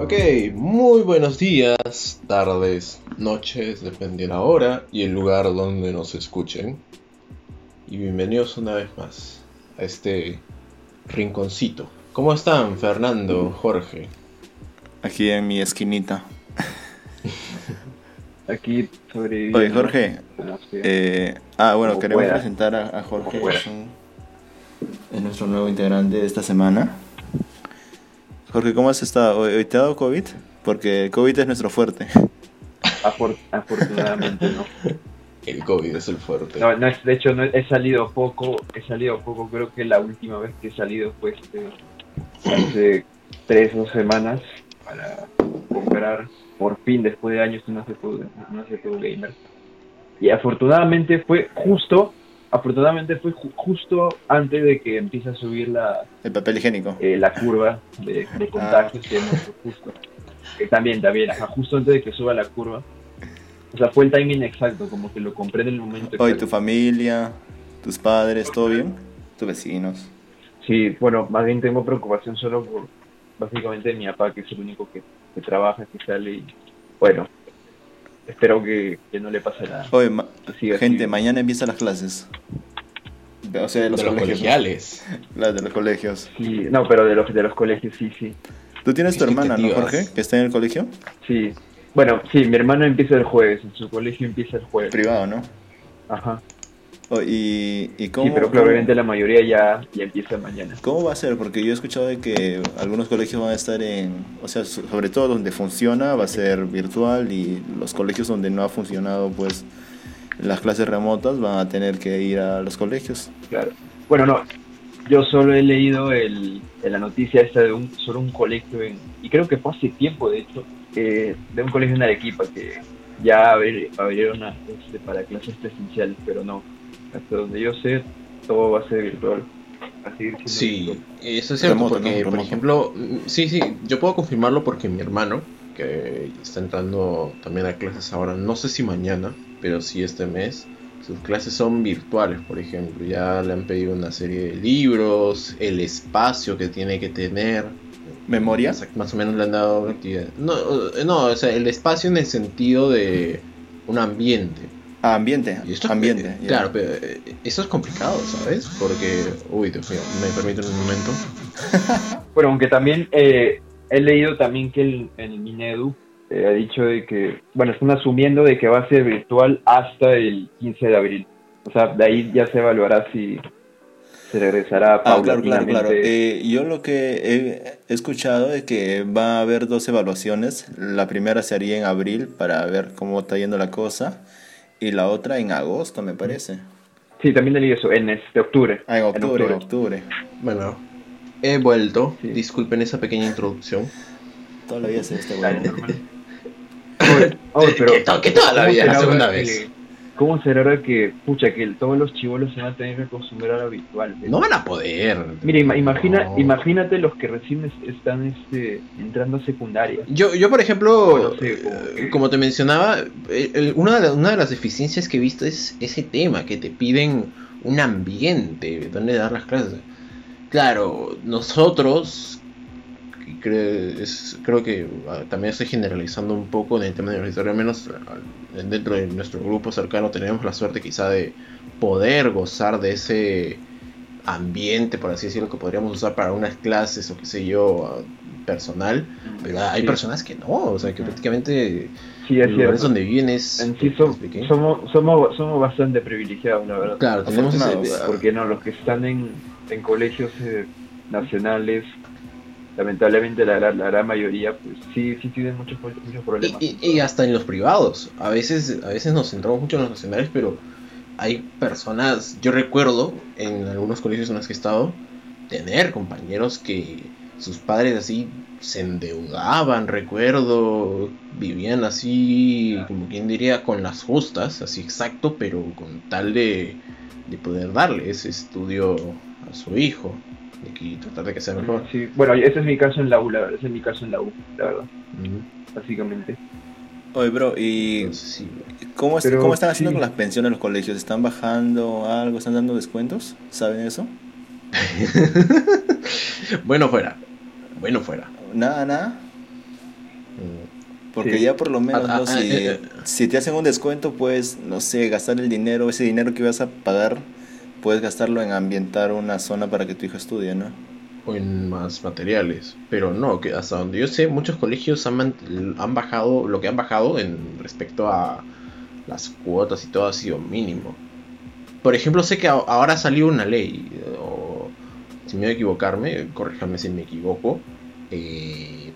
Ok, muy buenos días, tardes, noches, depende de la hora y el lugar donde nos escuchen. Y bienvenidos una vez más a este rinconcito. ¿Cómo están, Fernando, Jorge? Aquí en mi esquinita. Aquí sobre. Oye, Jorge. Eh, ah, bueno, Como queremos pueda. presentar a, a Jorge. Es, un- es nuestro nuevo integrante de esta semana. Jorge, ¿cómo has estado? ¿Hoy hoy te ha dado COVID? Porque el COVID es nuestro fuerte. Afor- afortunadamente no. El COVID es el fuerte. No, no es, de hecho, no, he salido poco. He salido poco. Creo que la última vez que he salido fue este, hace tres o semanas para comprar por fin después de años una CPU, una CPU gamer. Y afortunadamente fue justo. Afortunadamente fue ju- justo antes de que empiece a subir la, El papel higiénico. eh, la curva de, de contagios que hemos justo. Que también, también, ajá, justo antes de que suba la curva. O sea, fue el timing exacto, como que lo compré en el momento exacto. tu familia, tus padres, ¿todo bien? Tus vecinos. Sí, bueno, más bien tengo preocupación solo por básicamente mi papá, que es el único que, que trabaja, que sale y bueno, espero que, que no le pase nada. Oye, ma- Que siga gente, así. mañana empiezan las clases. O sea, de los, de los colegios. colegiales. ¿no? Las de los colegios. Sí, no, pero de los, de los colegios, sí, sí. ¿Tú tienes tu hermana, no. Jorge? Que está en el colegio? Sí. Bueno, sí, mi hermano empieza el jueves, en su colegio empieza el jueves. Privado, ¿no? Ajá. Oh, y, y cómo, Sí, pero probablemente la mayoría ya, ya empieza mañana. ¿Cómo va a ser? Porque yo he escuchado de que algunos colegios van a estar en, o sea, so- sobre todo donde funciona va a ser virtual y los colegios donde no ha funcionado, pues las clases remotas van a tener que ir a los colegios. Claro. Bueno, no. Yo solo he leído el, la noticia esta de un solo un colegio en, y creo que fue hace tiempo de hecho, eh, de un colegio en Arequipa que ya abri- abrieron este, para clases presenciales, pero no. Hasta donde yo sé, todo va a ser virtual. A Sí, virtual. eso es cierto, Remoto, porque, ¿no? por Remoto. ejemplo, sí, sí, yo puedo confirmarlo porque mi hermano, que está entrando también a clases ahora, no sé si mañana, pero sí este mes, sus clases son virtuales, por ejemplo, ya le han pedido una serie de libros, el espacio que tiene que tener, ¿Memoria? Más o menos le han dado actividad. No, eh, no, o sea, el espacio en el sentido de un ambiente. Ah, ambiente. Y esto es- ambiente. eh. Claro, pero eh, eso es complicado, ¿sabes? Porque, uy, Dios mío, me permiten un momento. Bueno, aunque también eh, he leído también que el, el Minedu eh, ha dicho de que, bueno, están asumiendo de que va a ser virtual hasta el 15 de abril. O sea, de ahí ya se evaluará si se regresará Ah, claro, claro, claro. paulatinamente. Eh, yo lo que he escuchado es que va a haber dos evaluaciones. La primera se haría en abril para ver cómo está yendo la cosa y la otra en agosto, me parece. Sí, también leí eso, en este octubre. Ah, en octubre, en octubre. octubre. Bueno, he vuelto. Sí. Disculpen esa pequeña introducción. Toda la vida se este normal. Oye, oye, pero, Que to- que toda la ¿cómo vida, la segunda vez. ¿Cómo será ahora que, pucha, que todos los chivolos se van a tener que acostumbrar a lo virtual? No van a poder. Mira, ima- imagina, No. imagínate los que recién es- están este, entrando a secundaria. Yo, yo, por ejemplo, como eh, como te mencionaba, el- el- una, de la- una de las deficiencias que he visto es ese tema, que te piden un ambiente donde dar las clases. Claro, nosotros, y cre- es- creo que ah, también estoy generalizando un poco en el tema universitario, al menos ah, dentro de nuestro grupo cercano tenemos la suerte quizá de poder gozar de ese ambiente, por así decirlo, que podríamos usar para unas clases o qué sé yo, ah, personal. Pero hay Sí. personas que no, o sea, que prácticamente Sí, es lugares cierto. donde viven es, En sí somos, somos, somos bastante privilegiados, la verdad. Claro, tenemos ese, Porque no, los que están en, en colegios eh, nacionales, lamentablemente la, la, la gran mayoría, pues sí, sí tienen muchos, muchos problemas. y, y- y hasta en los privados. A veces, a veces nos centramos mucho en los nacionales, pero hay personas, yo recuerdo en algunos colegios en los que he estado, tener compañeros que sus padres así se endeudaban, recuerdo, vivían así, como quien diría, con las justas, así exacto, pero con tal de, de poder darle ese estudio a su hijo y tratar de que sea mejor. Sí, bueno, ese es mi caso en la U, la verdad, ese es mi caso en la U, la verdad, Mm, básicamente. Oye, bro, ¿y entonces, sí, cómo, es- Pero cómo están haciendo sí. con las pensiones en los colegios? ¿Están bajando algo? ¿Están dando descuentos? ¿Saben eso? bueno fuera, bueno fuera. Nada, nada. Porque Sí. ya por lo menos, Ah, ¿no? ah, si, eh, eh. si te hacen un descuento, puedes, no sé, gastar el dinero, ese dinero que ibas a pagar, puedes gastarlo en ambientar una zona para que tu hijo estudie, ¿no? o en más materiales. Pero no, que hasta donde yo sé, muchos colegios han, han bajado, lo que han bajado en respecto a las cuotas y todo ha sido mínimo. Por ejemplo, sé que ahora salió una ley, o si me voy a equivocarme, corríjame si me equivoco, eh,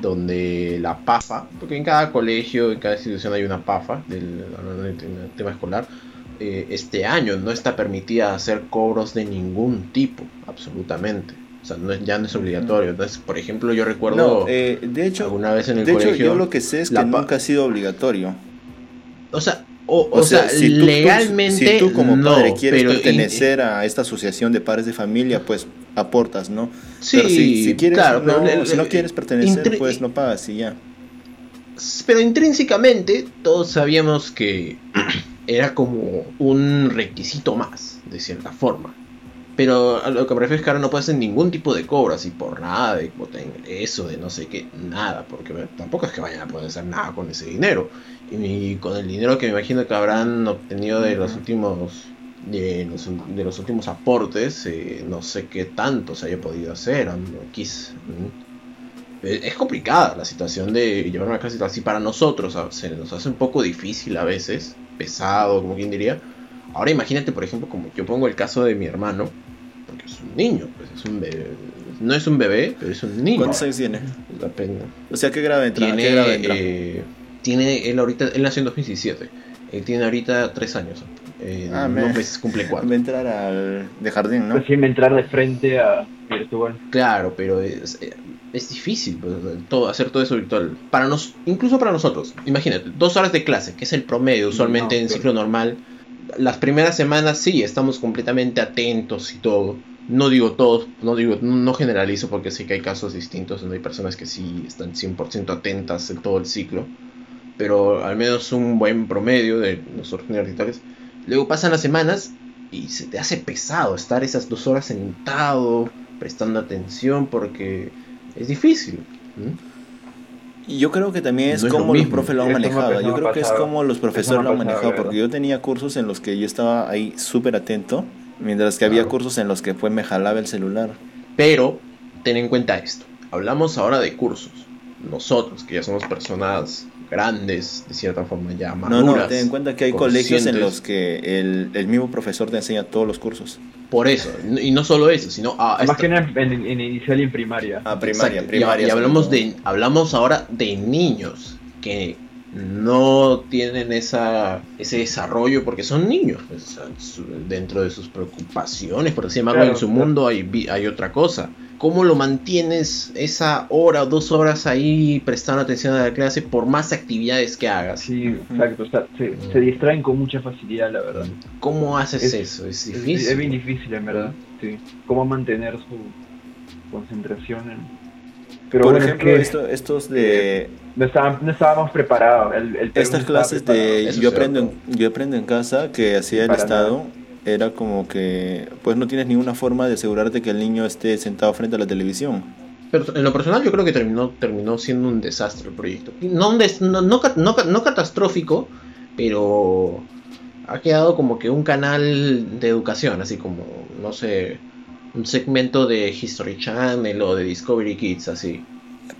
donde la PAFA, porque en cada colegio, en cada institución hay una PAFA, del, del tema escolar, eh, este año no está permitida hacer cobros de ningún tipo, absolutamente. O sea, no es- ya no es obligatorio. Entonces, por ejemplo, yo recuerdo No, eh, de hecho, alguna vez en el de hecho colegio. yo lo que sé es que nunca ha sido obligatorio. O sea, o, O, o sea, sea, si tú, tú- legalmente. si tú como no, padre quieres pero pertenecer a esta asociación de padres de familia, pues aportas, ¿no? Sí, pero si, si quieres, claro, no, pero si no quieres pertenecer, pues no pagas y ya. Pero intrínsecamente todos sabíamos que era como un requisito más, de cierta forma. Pero a lo que me refiero es que ahora no puede hacer ningún tipo de cobro, así por nada, de cuota de ingreso, de no sé qué, nada, porque tampoco es que vayan a poder hacer nada con ese dinero. Y con el dinero que me imagino que habrán obtenido de los últimos de los, de los últimos aportes, eh, no sé qué tanto se haya podido hacer. Eh, es complicada la situación de llevar una clase así para nosotros. Se nos hace un poco difícil a veces, pesado, como quien diría. Ahora imagínate, por ejemplo, como yo pongo el caso de mi hermano, porque es un niño, pues es un bebé. No es un bebé, pero es un niño. ¿Cuántos años tiene? La pena. O sea, ¿qué grado entra? Tiene, ¿Qué grado entra? eh, tiene, él ahorita, él nació en 2017. Él tiene ahorita tres años. Eh, Ah, me- meses cumple cuatro. A entrar al de jardín, ¿no? Recién entrar de frente a virtual. Claro, pero es, eh, es difícil pues, todo, hacer todo eso virtual. Para nos, incluso para nosotros. Imagínate, dos horas de clase, que es el promedio usualmente No, en pero- ciclo normal. Las primeras semanas sí, estamos completamente atentos y todo. No digo todos, no digo, no generalizo porque sé que hay casos distintos donde hay personas que sí están 100% atentas en todo el ciclo. Pero al menos un buen promedio de nosotros universitarios. Luego pasan las semanas y se te hace pesado estar esas dos horas sentado, prestando atención, porque es difícil. ¿m? Y yo creo que también es No es lo como los profes lo han manejado. Yo creo que es como los profesores lo han manejado. ¿verdad? Porque yo tenía cursos en los que yo estaba ahí súper atento, mientras que había cursos en los que pues me jalaba el celular. Pero ten en cuenta esto. Hablamos ahora de cursos. Nosotros, que ya somos personas grandes, de cierta forma ya No, maduras. no, ten en cuenta que hay colegios en los que el, el mismo profesor te enseña todos los cursos. Por eso, y no solo eso, sino a Más que nada en, en inicial y en primaria. Ah, primaria, Exacto, primaria. Y, hablamos todo. de hablamos ahora de niños que no tienen esa ese desarrollo porque son niños pues, dentro de sus preocupaciones por así llamarlo Claro, en su claro. mundo hay hay otra cosa cómo lo mantienes esa hora o dos horas ahí prestando atención a la clase por más actividades que hagas Sí, exacto. o sea, se, se distraen con mucha facilidad, la verdad. cómo haces Es- eso es difícil es bien difícil, en verdad. Sí. Cómo mantener su concentración. en- Pero Por bueno, ejemplo, es que esto- estos de no, estábamos, no estábamos preparados. El, el Perú estas clases preparado. de yo aprendo en, yo aprendo en casa que hacía el Para Estado era como que pues no tienes ninguna forma de asegurarte que el niño esté sentado frente a la televisión. Pero en lo personal yo creo que terminó, terminó siendo un desastre el proyecto. No, un des- no, no, no no catastrófico, pero ha quedado como que un canal de educación, así como, no sé, un segmento de History Channel o de Discovery Kids, así.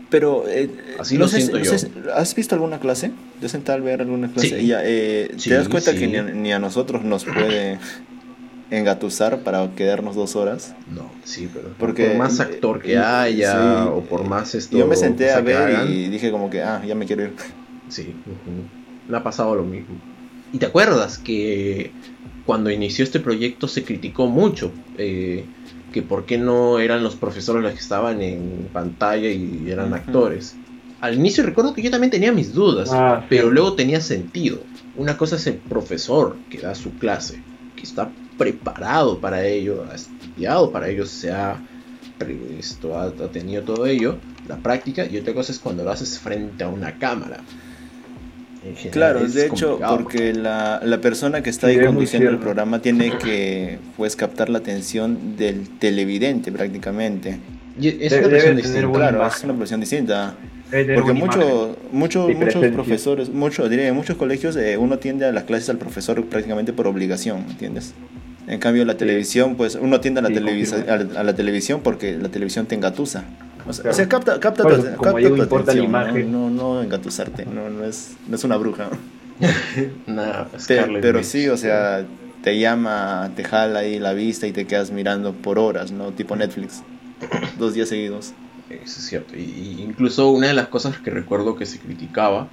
Pero eh, Así lo sé, siento yo. sé, ¿has visto alguna clase? ¿Te has sentado al ver alguna clase? Sí. Y ya, eh, Sí, ¿Te das cuenta sí. que ni a, ni a nosotros nos puede engatusar para quedarnos dos horas? No, sí, pero Porque, por más actor que haya o por más esto Yo me senté a ver hagan, y dije como que, ah, ya me quiero ir. Sí, me ha pasado lo mismo. ¿Y te acuerdas que cuando inició este proyecto se criticó mucho eh, que por qué no eran los profesores los que estaban en pantalla y eran Ujú. actores? Al inicio recuerdo que yo también tenía mis dudas, Ah, sí. pero luego tenía sentido. Una cosa es el profesor que da su clase, que está preparado para ello, ha estudiado para ello, se ha, esto, ha, ha tenido todo ello, la práctica, y otra cosa es cuando lo haces frente a una cámara. General Claro, es de hecho, porque la, la persona que está Sí, ahí conduciendo el programa tiene que pues captar la atención del televidente prácticamente. Es una presión distinta. Claro, imagen. es una presión distinta. Porque muchos imagen. muchos profesores, mucho, diría, en muchos colegios eh, uno tiende a las clases al profesor prácticamente por obligación, ¿entiendes? En cambio la televisión, pues uno tiende a la, Sí, televisa- confirmo. a, a la televisión porque la televisión te engatusa. O sea, Claro. o sea, capta, capta Bueno, tu, como capta digo, tu importa la atención, ¿no? imagen. No, no, engatusarte, no, no, es, no es una bruja. Nah, Te- pero sí, o sea, te llama, te jala ahí la vista y te quedas mirando por horas, ¿no? Tipo Netflix. Dos días seguidos. Eso es cierto. Y, y incluso una de las cosas que recuerdo que se criticaba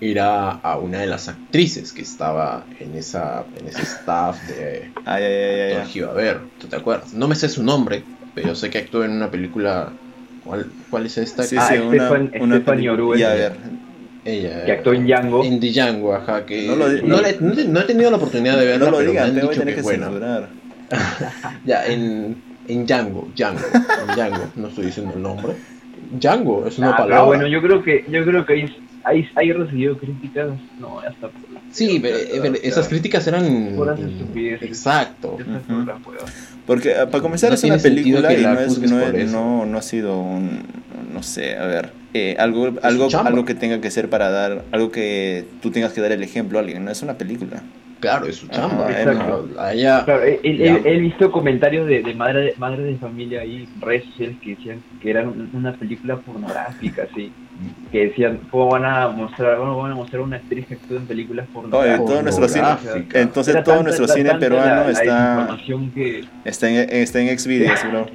era a una de las actrices que estaba en esa en ese staff de Ay, ay, ay, ay, ay. Givaver. ¿Tú te acuerdas? No me sé su nombre, pero sé que actuó en una película. ¿Cuál, cuál es esta? Sí, Ah, sí, una, Estefan- una Orue. Ya, a ver. Ella. Que actuó en Django. En Django, ajá. Que No lo no, no he- no he tenido la oportunidad de verla, No lo pero digas, me han a dicho que que es buena. Ya, en, en Django, Django, en Django, no estoy diciendo el nombre. Django es una Ah, pero palabra. bueno, yo creo que yo creo que ahí hay, hay recibido críticas, no, hasta por Sí, pero, eh, pero esas críticas eran. Exacto. Porque ah, para comenzar No es una película y no, es, no, es- no, no ha sido un, no sé, a ver, eh, algo, algo, algo que tenga que ser para dar, algo que tú tengas que dar el ejemplo a alguien, no es una película. Claro, es su chamba. Ajá, exacto. A- a ella- Claro, he, he- Ya. he- visto comentarios de, de madre de madres de familia ahí, redes sociales que decían que era un- una película pornográfica, así, que decían cómo van a mostrar, cómo van a mostrar una actriz que actúa en películas Oye, pornográficas. todo nuestro cine, entonces Era todo tanta- nuestro cine peruano la- la está, desinformación que está en, está en Xvideos, bro.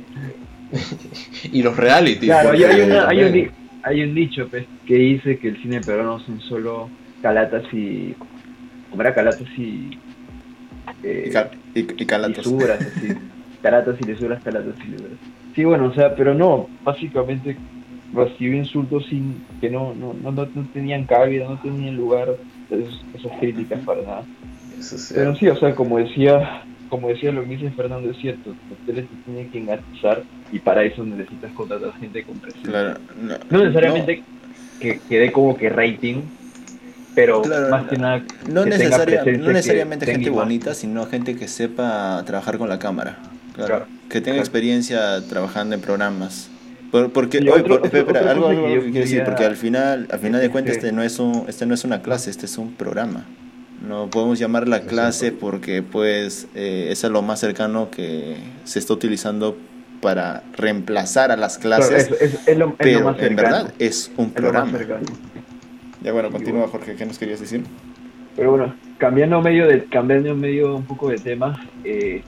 y los reality. Claro, hay, una- hay un, hay un dicho pues, que dice que el cine peruano son solo calatas y. ¿Cómo era? Calatas y. eh, Y, cal- y, y calatos. lisuras, así. Calatas y lisuras, calatas y lisuras. Sí, bueno, o sea, pero no, básicamente recibió insultos sin que no, no, no, no, no tenían cabida, no tenían lugar esos- esas críticas para nada. Eso es Pero sí, o sea, como decía, como decía lo que dice Fernando, es cierto, los hoteles te tienen que engatizar y para eso necesitas contratar gente con presencia. Claro, no, No necesariamente que, que dé como que rating, pero Claro, más que nada No, que necesaria- no necesariamente gente imagen. bonita, sino gente que sepa trabajar con la cámara. Claro. Claro. Que tenga Claro. experiencia trabajando en programas. Por- porque, oye, otro- por- otro- espera, otra algo, que quiero decir, porque al final, al final de cuentas Este- no es un, este no es una clase, este es un programa. No podemos llamarla Es clase porque pues eh, es lo más cercano que se está utilizando para reemplazar a las clases, es, es- es lo, pero más en verdad es un programa. Ya bueno, continúa, Jorge, ¿qué nos querías decir? Pero bueno, cambiando medio de, cambiando medio un poco de tema, eh,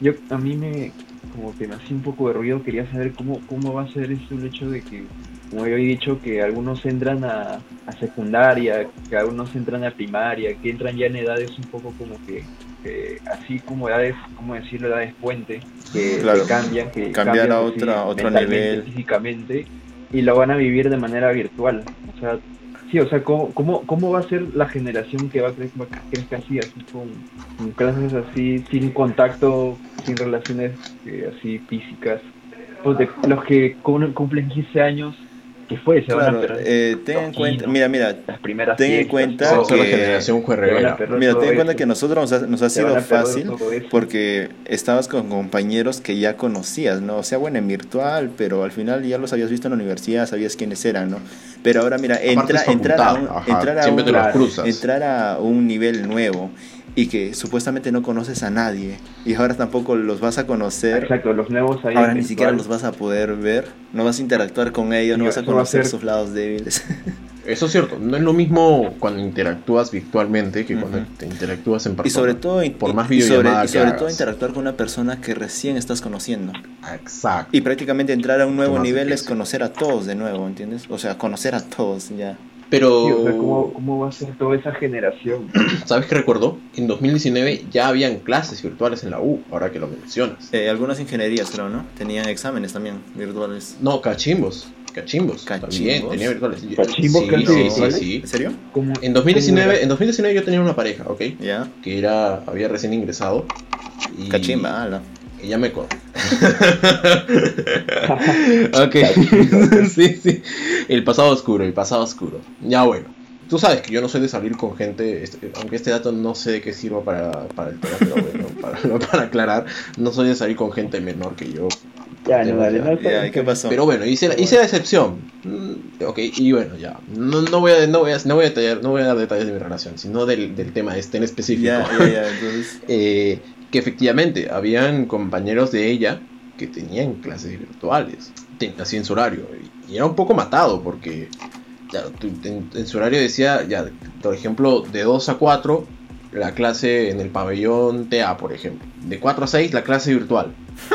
yo a mí me como que me hacía un poco de ruido, quería saber cómo, cómo va a ser esto el hecho de que, como yo he dicho, que algunos entran a, a secundaria, que algunos entran a primaria, que entran ya en edades un poco como que, así como edades, como decirlo, edades puente, que, Claro, que cambian, que cambian, a pues, sí, otra- otro nivel. físicamente, y lo van a vivir de manera virtual. O sea, Sí, o sea, ¿cómo, cómo, cómo va a ser la generación que va a crecer, así, así con, clases así, sin contacto, sin relaciones eh, así físicas? Pues los que cum- cumplen 15 años, ¿qué fue? Se van a Claro, eh, ten en cuenta, mira, mira, las primeras ten en cuenta la que- generación Mira, ten en cuenta que nosotros nos ha, nos ha sido fácil porque estabas con compañeros que ya conocías, ¿no? O sea, bueno, en virtual, pero al final ya los habías visto en la universidad, sabías quiénes eran, ¿no? Pero ahora, mira, entra, entrar, a un, entrar, a un, entrar a un nivel nuevo y que supuestamente no conoces a nadie y ahora tampoco los vas a conocer. Exacto, los nuevos ahí. Ahora ni virtual. siquiera los vas a poder ver, no vas a interactuar con ellos, no vas a eso va a conocer ser- sus lados débiles. Eso es cierto, no es lo mismo cuando interactúas virtualmente que cuando te interactúas en persona. Y sobre todo, por más y sobre, y todo interactuar con una persona que recién estás conociendo. Exacto. Y prácticamente entrar a un nuevo nivel es conocer a todos de nuevo, ¿entiendes? O sea, conocer a todos ya. Pero, Sí, o sea, ¿cómo, ¿cómo va a ser toda esa generación? ¿sabes qué recuerdo? En 2019 ya habían clases virtuales en la U, ahora que lo mencionas. Eh, algunas ingenierías, creo, ¿no? Tenían exámenes también virtuales. No, cachimbos. Cachimbos. También ¿Cachimbos? tenía virtuales. ¿Cachimbos sí, sí, sí, virtuales? sí. ¿En serio? ¿Cómo- En 2019, cómo en 2019 yo tenía una pareja, ¿ok? Ya. Que era, había recién ingresado. Y Cachimba, ala. Ella me co- ok. sí, sí. El pasado oscuro, el pasado oscuro. Ya bueno. Tú sabes que yo no soy de salir con gente, este, aunque este dato no sé de qué sirva para, para el tema, pero bueno, para, para aclarar, no soy de salir con gente menor que yo, Ya, no, dale, no, Ya, ¿y qué pasó? Pero bueno, hice la, hice la excepción. Mm, Ok, y bueno, ya. No, no, voy a, no, voy a, no voy a detallar, no voy a dar detalles de mi relación, sino del, del tema este en específico. ya, ya, ya, entonces... Eh, que efectivamente habían compañeros de ella que tenían clases virtuales, así en su horario. Y era un poco matado porque ya, en, en su horario decía, ya, por ejemplo, de 2 a 4 la clase en el pabellón TA, por ejemplo. De 4 a 6 la clase virtual.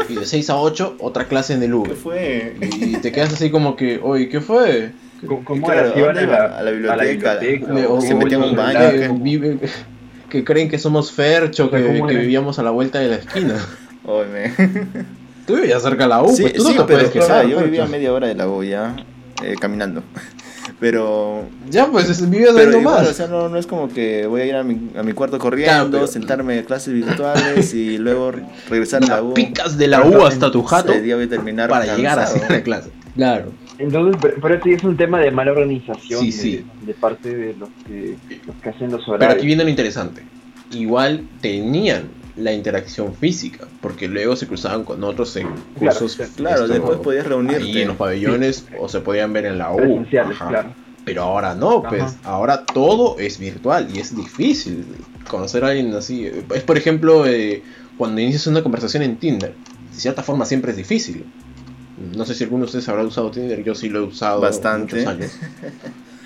Y de 6 a 8 otra clase en el ¿Qué V. fue? Y te quedas así como que, oye, ¿qué fue? ¿Cómo, cómo Claro, era? ¿Se iban ¿dónde a la, A la biblioteca. O- o- se metían a un baño, que creen que somos Fercho, que, ¿cómo que vivíamos a la vuelta de la esquina. Oye, me... Tú vivías cerca de la U, sí, pues tú sí, no te pero puedes quejar. yo pues. vivía a media hora de la U ya, eh, caminando. Pero, Ya, pues es- vivías ahí igual, nomás. o sea, no, no es como que voy a ir a mi, a mi cuarto corriendo, Claro, pero- sentarme a clases virtuales y luego re- regresar a la U. picas de la U hasta tu jato día voy a terminar para llegar así a la clase. Claro. Entonces, pero, pero sí es un tema de mala organización Sí, de, sí. de parte de los que, los que hacen los Pero horarios. aquí viene lo interesante. Igual tenían la interacción física, porque luego se cruzaban con otros en Claro, cursos. Claro, esto, después podías reunirte. ahí en los pabellones o se podían ver en la U. Ajá. claro. Pero ahora no, pues Ajá. ahora todo es virtual y es difícil conocer a alguien así. Es por ejemplo eh, cuando inicias una conversación en Tinder, de cierta forma siempre es difícil. No sé si alguno de ustedes habrá usado Tinder, yo sí lo he usado Bastante. muchos años.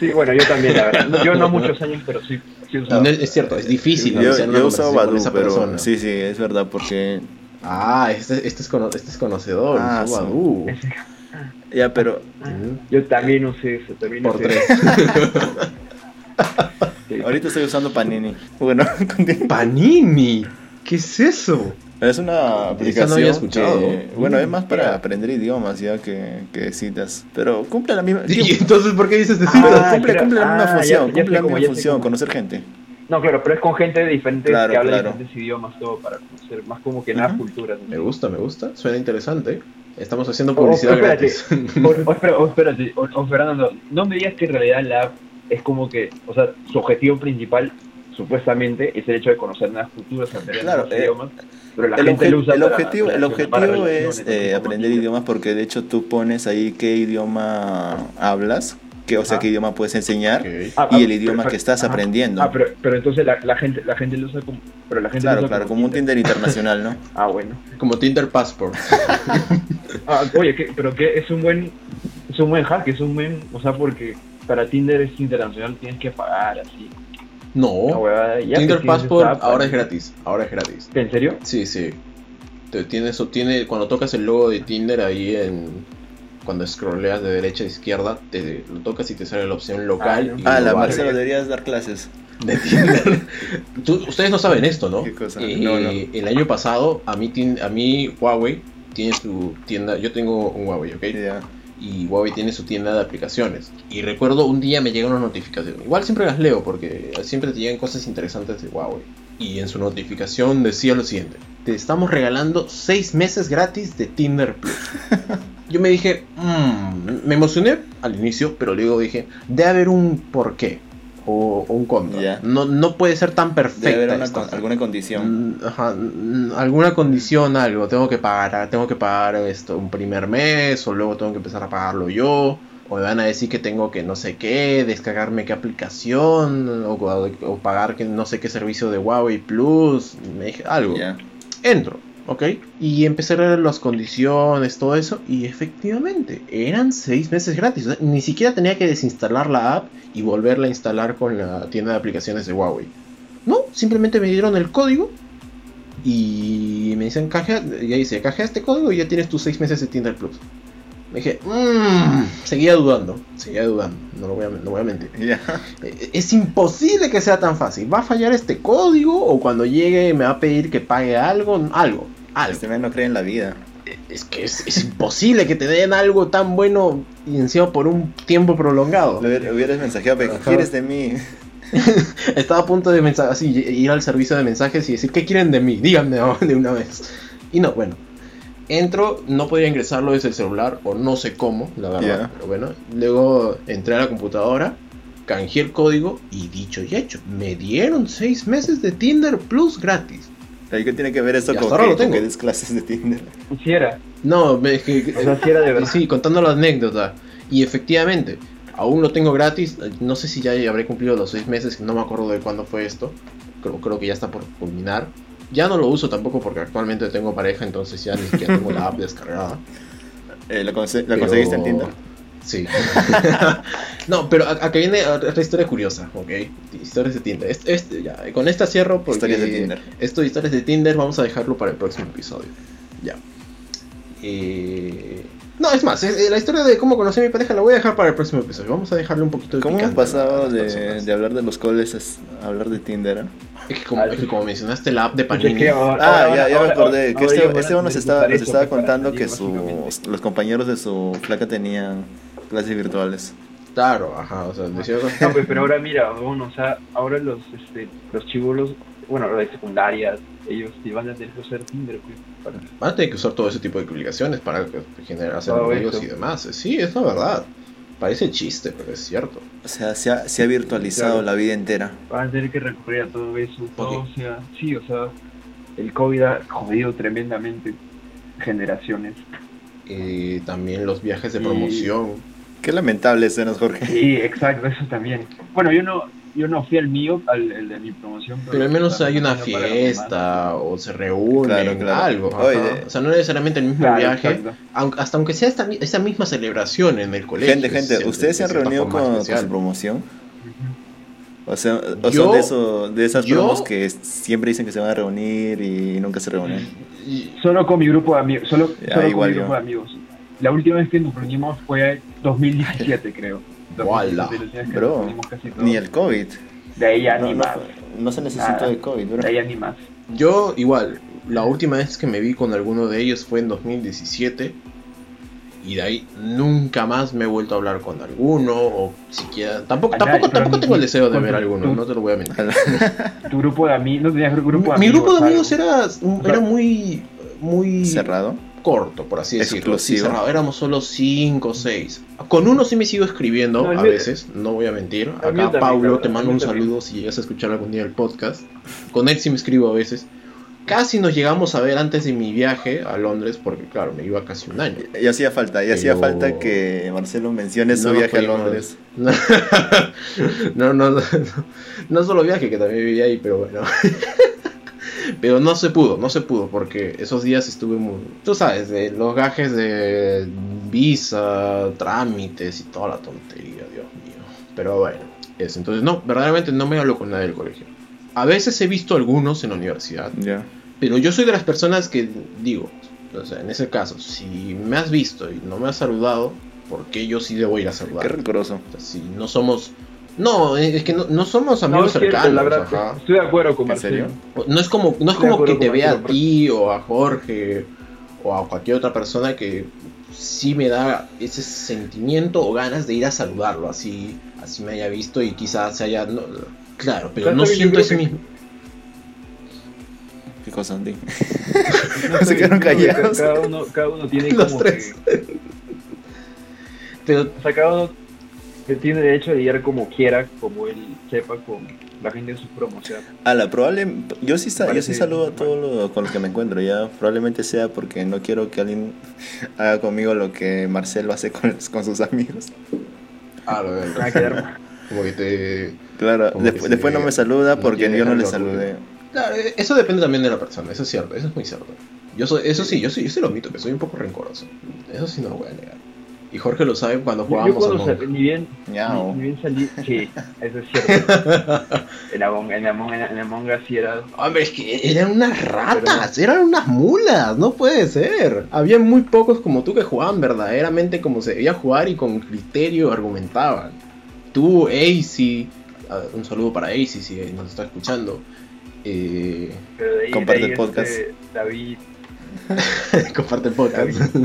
Sí, bueno, yo también, la verdad. No, Yo no muchos años, pero sí, sí he Y usado. no es, cierto, es difícil Yo, yo he usado Badoo, esa pero persona. sí, sí, es verdad, porque Ah, este, este, es cono- este es conocedor, Ah, usó sí. Badoo. ya, pero Yo también usé eso, también Por usé tres. Sí. ahorita estoy usando Panini. Bueno. Panini, ¿qué es eso? Es una aplicación no había escuchado. que, bueno, es más para aprender idiomas ya que, que citas. Pero cumple la misma, Y entonces, ¿por qué dices de Ah, citas? cumple, cumple la misma ah, ya- función, ya cumple la misma función, conocer gente. No, claro, pero es con gente de diferentes Claro, que habla claro. diferentes idiomas, todo para conocer más como que nada Ujú. culturas. Me gusta, me gusta, suena interesante. Estamos haciendo Oh, publicidad espérate. gratis. O, o espera- o espérate, o, o Fernando, no me digas que en realidad la app es como que, o sea, su objetivo principal, supuestamente, es el hecho de conocer nuevas culturas, aprender Claro, nuevos eh, idiomas, pero la El, gente obje- lo usa el para objetivo, el objetivo es eh, aprender idiomas porque de hecho tú pones ahí qué idioma hablas, que, o sea, Ah. qué idioma puedes enseñar Ok. Ah, y ah, el idioma pero- que estás ajá. aprendiendo. Ah, pero, pero entonces la, la gente la gente lo usa como... Pero la gente lo claro, usa claro, como un Tinder. Tinder internacional, ¿no? Ah, bueno. Como Tinder Passport. Ah, oye, ¿qué- pero que es un buen es un buen hack, es un buen, o sea, porque para Tinder es internacional tienes que pagar así. No, ya, Tinder pues, tienes Passport ahora es gratis. Ahora es gratis. ¿En serio? Sí, sí. Te, tiene eso, tiene, cuando tocas el logo de Tinder ahí en. Cuando scrolleas de derecha a izquierda, te lo tocas y te sale la opción local. Ah, y. Ah, la Marcelo, deberías dar clases. de Tinder. Tú- ustedes no saben esto, ¿no? ¿Qué cosa? Eh, No, no. El año pasado, a mí, tin- a mí Huawei tiene su tienda. Yo tengo un Huawei, ¿ok? Y Huawei tiene su tienda de aplicaciones. Y recuerdo un día me llegó una notificación. Igual siempre las leo porque siempre te llegan cosas interesantes de Huawei. Y en su notificación decía lo siguiente: Te estamos regalando 6 meses gratis de Tinder Plus. Yo me dije, "Mm", me emocioné al inicio, pero luego dije, debe haber un porqué o, o un contra. No, no puede ser tan perfecta. Debe haber una esta con- alguna condición. Mm, Ajá, mm, alguna condición, algo, tengo que pagar, tengo que pagar esto un primer mes, o luego tengo que empezar a pagarlo yo, o me van a decir que tengo que no sé qué, descargarme qué aplicación, o, o pagar que no sé qué servicio de Huawei Plus, me algo. Entro, ¿ok? Y empecé a ver las condiciones, todo eso, y efectivamente, eran seis meses gratis. o sea, ni siquiera tenía que desinstalar la app y volverla a instalar con la tienda de aplicaciones de Huawei. No, simplemente me dieron el código y me dicen, cajea, ya dice, cajea este código y ya tienes tus seis meses de Tinder Plus. Me dije, mmm, seguía dudando, seguía dudando, no, lo voy a, no voy a mentir. Eh, Es imposible que sea tan fácil. ¿Va a fallar este código o cuando llegue me va a pedir que pague algo? Algo, algo. Este man no cree en la vida. Es que es, es imposible que te den algo tan bueno y encima por un tiempo prolongado. Le hubiera- hubieras mensajeado, ¿qué quieres de mí? Estaba a punto de así, ir al servicio de mensajes y decir, ¿qué quieren de mí? Díganme de una vez. Y no, bueno. Entro, no podía ingresarlo desde el celular, o no sé cómo, la verdad. Pero bueno, luego entré a la computadora, canjeé el código y dicho y hecho, me dieron seis meses de Tinder Plus gratis. ¿Y qué tiene que ver esto Y con que, lo con que des clases de Tinder? Sí era. No, me- es que. O sea, sí era de verdad. Sí, contando la anécdota. Y efectivamente, aún lo tengo gratis. No sé si ya habré cumplido los seis meses, no me acuerdo de cuándo fue esto. Creo, creo que ya está por culminar. Ya no lo uso tampoco porque actualmente tengo pareja, entonces ya ni siquiera tengo la app descargada. Eh, ¿La, conse- la Pero- conseguiste en Tinder? Sí. no, pero a- acá viene otra historia curiosa, ¿ok? Historias de Tinder. Este, este- ya, con esta cierro porque... Historias de Tinder. Esto, historias de Tinder, vamos a dejarlo para el próximo episodio. Ya. Eh, No, es más, eh, la historia de cómo conocí a mi pareja la voy a dejar para el próximo episodio. Vamos a dejarle un poquito de ¿Cómo hemos pasado de, de hablar de los coles a hablar de Tinder? eh? Es que como, es que como mencionaste la app de es Panini... que ahora- Ah, ahora- ya, ya me acordé. ahora Que este, este nos estaba, nos estaba contando que sus, los compañeros de su flaca tenían clases virtuales. Claro, ajá, o sea, decía... No, pues, pero ahora mira, bueno, o sea, ahora los, este, los chivolos, bueno, los de secundarias, ellos sí van a tener que usar Tinder, pues, para... Van a tener que usar todo ese tipo de publicaciones para que- generar hacer amigos y demás. Sí, es la verdad. Parece chiste, pero es cierto. O sea, se ha, se ha virtualizado Claro. la vida entera. van a tener que recurrir a todo eso, todo, Ok. o sea, sí, o sea, el COVID ha jodido tremendamente generaciones. Y también los viajes de Y- promoción. Qué lamentable escenas, Jorge. Sí, exacto, eso también. Bueno, yo no, yo no fui al mío, al el de mi promoción. Pero al menos hay una fiesta o se reúnen, Claro, claro. algo. Oye, o sea, no necesariamente el mismo Claro, viaje, aunque, hasta aunque sea esta, esa misma celebración en el colegio. Gente, gente, ¿ustedes se han reunido con, su promoción? O sea, o Yo- son de, eso, de esas yo- promos que siempre dicen que se van a reunir y nunca se reúnen. Y- Solo con mi grupo de amigos, solo, Ya, solo igual con mi grupo yo. de amigos. La última vez que nos reunimos fue en 2017, creo. Wala. 2017, la última vez que Bro. Ni el COVID. De ahí ya No, ni no, más. no se necesita Nada. de COVID, bro. De ahí ya ni más. Yo igual, la última vez que me vi con alguno de ellos fue en 2017 y de ahí nunca más me he vuelto a hablar con alguno o siquiera tampoco tampoco tampoco mi- tengo el deseo de ver alguno, tu- no te lo voy a mentir. Tu grupo de amigos, no tenías grupo de Mi amigos. grupo de amigos era era muy muy Cerrado. Corto, por así decirlo. Sí, cerrado. Éramos solo 5 o 6. Con uno sí me sigo escribiendo No, a mío- veces, no voy a mentir. Acá también, Paulo, claro, te mando un también. saludo si llegas a escuchar algún día el podcast. Con él sí me escribo a veces. Casi nos llegamos a ver antes de mi viaje a Londres, porque claro, me iba casi un año. Y hacía falta, y hacía falta que Marcelo mencione su No viaje a Londres. No, no, no, no, no solo viaje, que también vivía ahí, pero bueno. Pero no se pudo, no se pudo, porque esos días estuve muy... Tú sabes, de los gajes de visa, trámites y toda la tontería, Dios mío. Pero bueno, eso. Entonces, no, verdaderamente no me hablo con nadie del colegio. A veces he visto algunos en la universidad, Ya. pero yo soy de las personas que digo, o sea, en ese caso, si me has visto y no me has saludado, ¿por qué yo sí debo ir a saludar? Qué rencoroso. O sea, si no somos. No, es que no, no somos amigos No, es cierto, cercanos. la verdad, ajá. estoy de acuerdo con ¿En Marcelo. serio? No es como, no es Estoy como que te vea a ti o a Jorge o a cualquier otra persona que sí me da ese sentimiento o ganas de ir a saludarlo, así, así me haya visto y quizás se haya. no, claro, pero no siento ese que- mismo. ¿Qué cosa, Andy? No Se quedaron callados. Cada uno, cada uno tiene Los como tres. que- Pero o sea, cada uno tiene derecho a lidiar como quiera, como él sepa con la gente de su promoción. Ala, probable, yo sí, sa- yo sí Parece- saludo a todos los con los que me encuentro, ya probablemente sea porque no quiero que alguien haga conmigo lo que Marcelo hace con, con sus amigos. ah, lo a quedar como que te. Claro, Como que despu- se- después no me saluda porque yo no le saludé. Claro, eh, eso depende también de la persona, eso es cierto, eso es muy cierto. Yo soy, eso sí, yo sí, yo sí lo admito, que soy un poco rencoroso. Eso sí no lo voy a negar. Y Jorge lo sabe cuando Yo jugábamos cuando a ni bien, ni, ni bien salí, sí, eso es cierto. En Among, en Among, en Among Us sí era... Hombre, es que eran unas ratas, eran unas mulas, no puede ser. Había muy pocos como tú que jugaban verdaderamente como se debía jugar y con criterio argumentaban. Tú, AC, ah, un saludo para AC si nos está escuchando. Eh, Pero de ahí, Comparte de ahí, el podcast. este, David, comparte el podcast.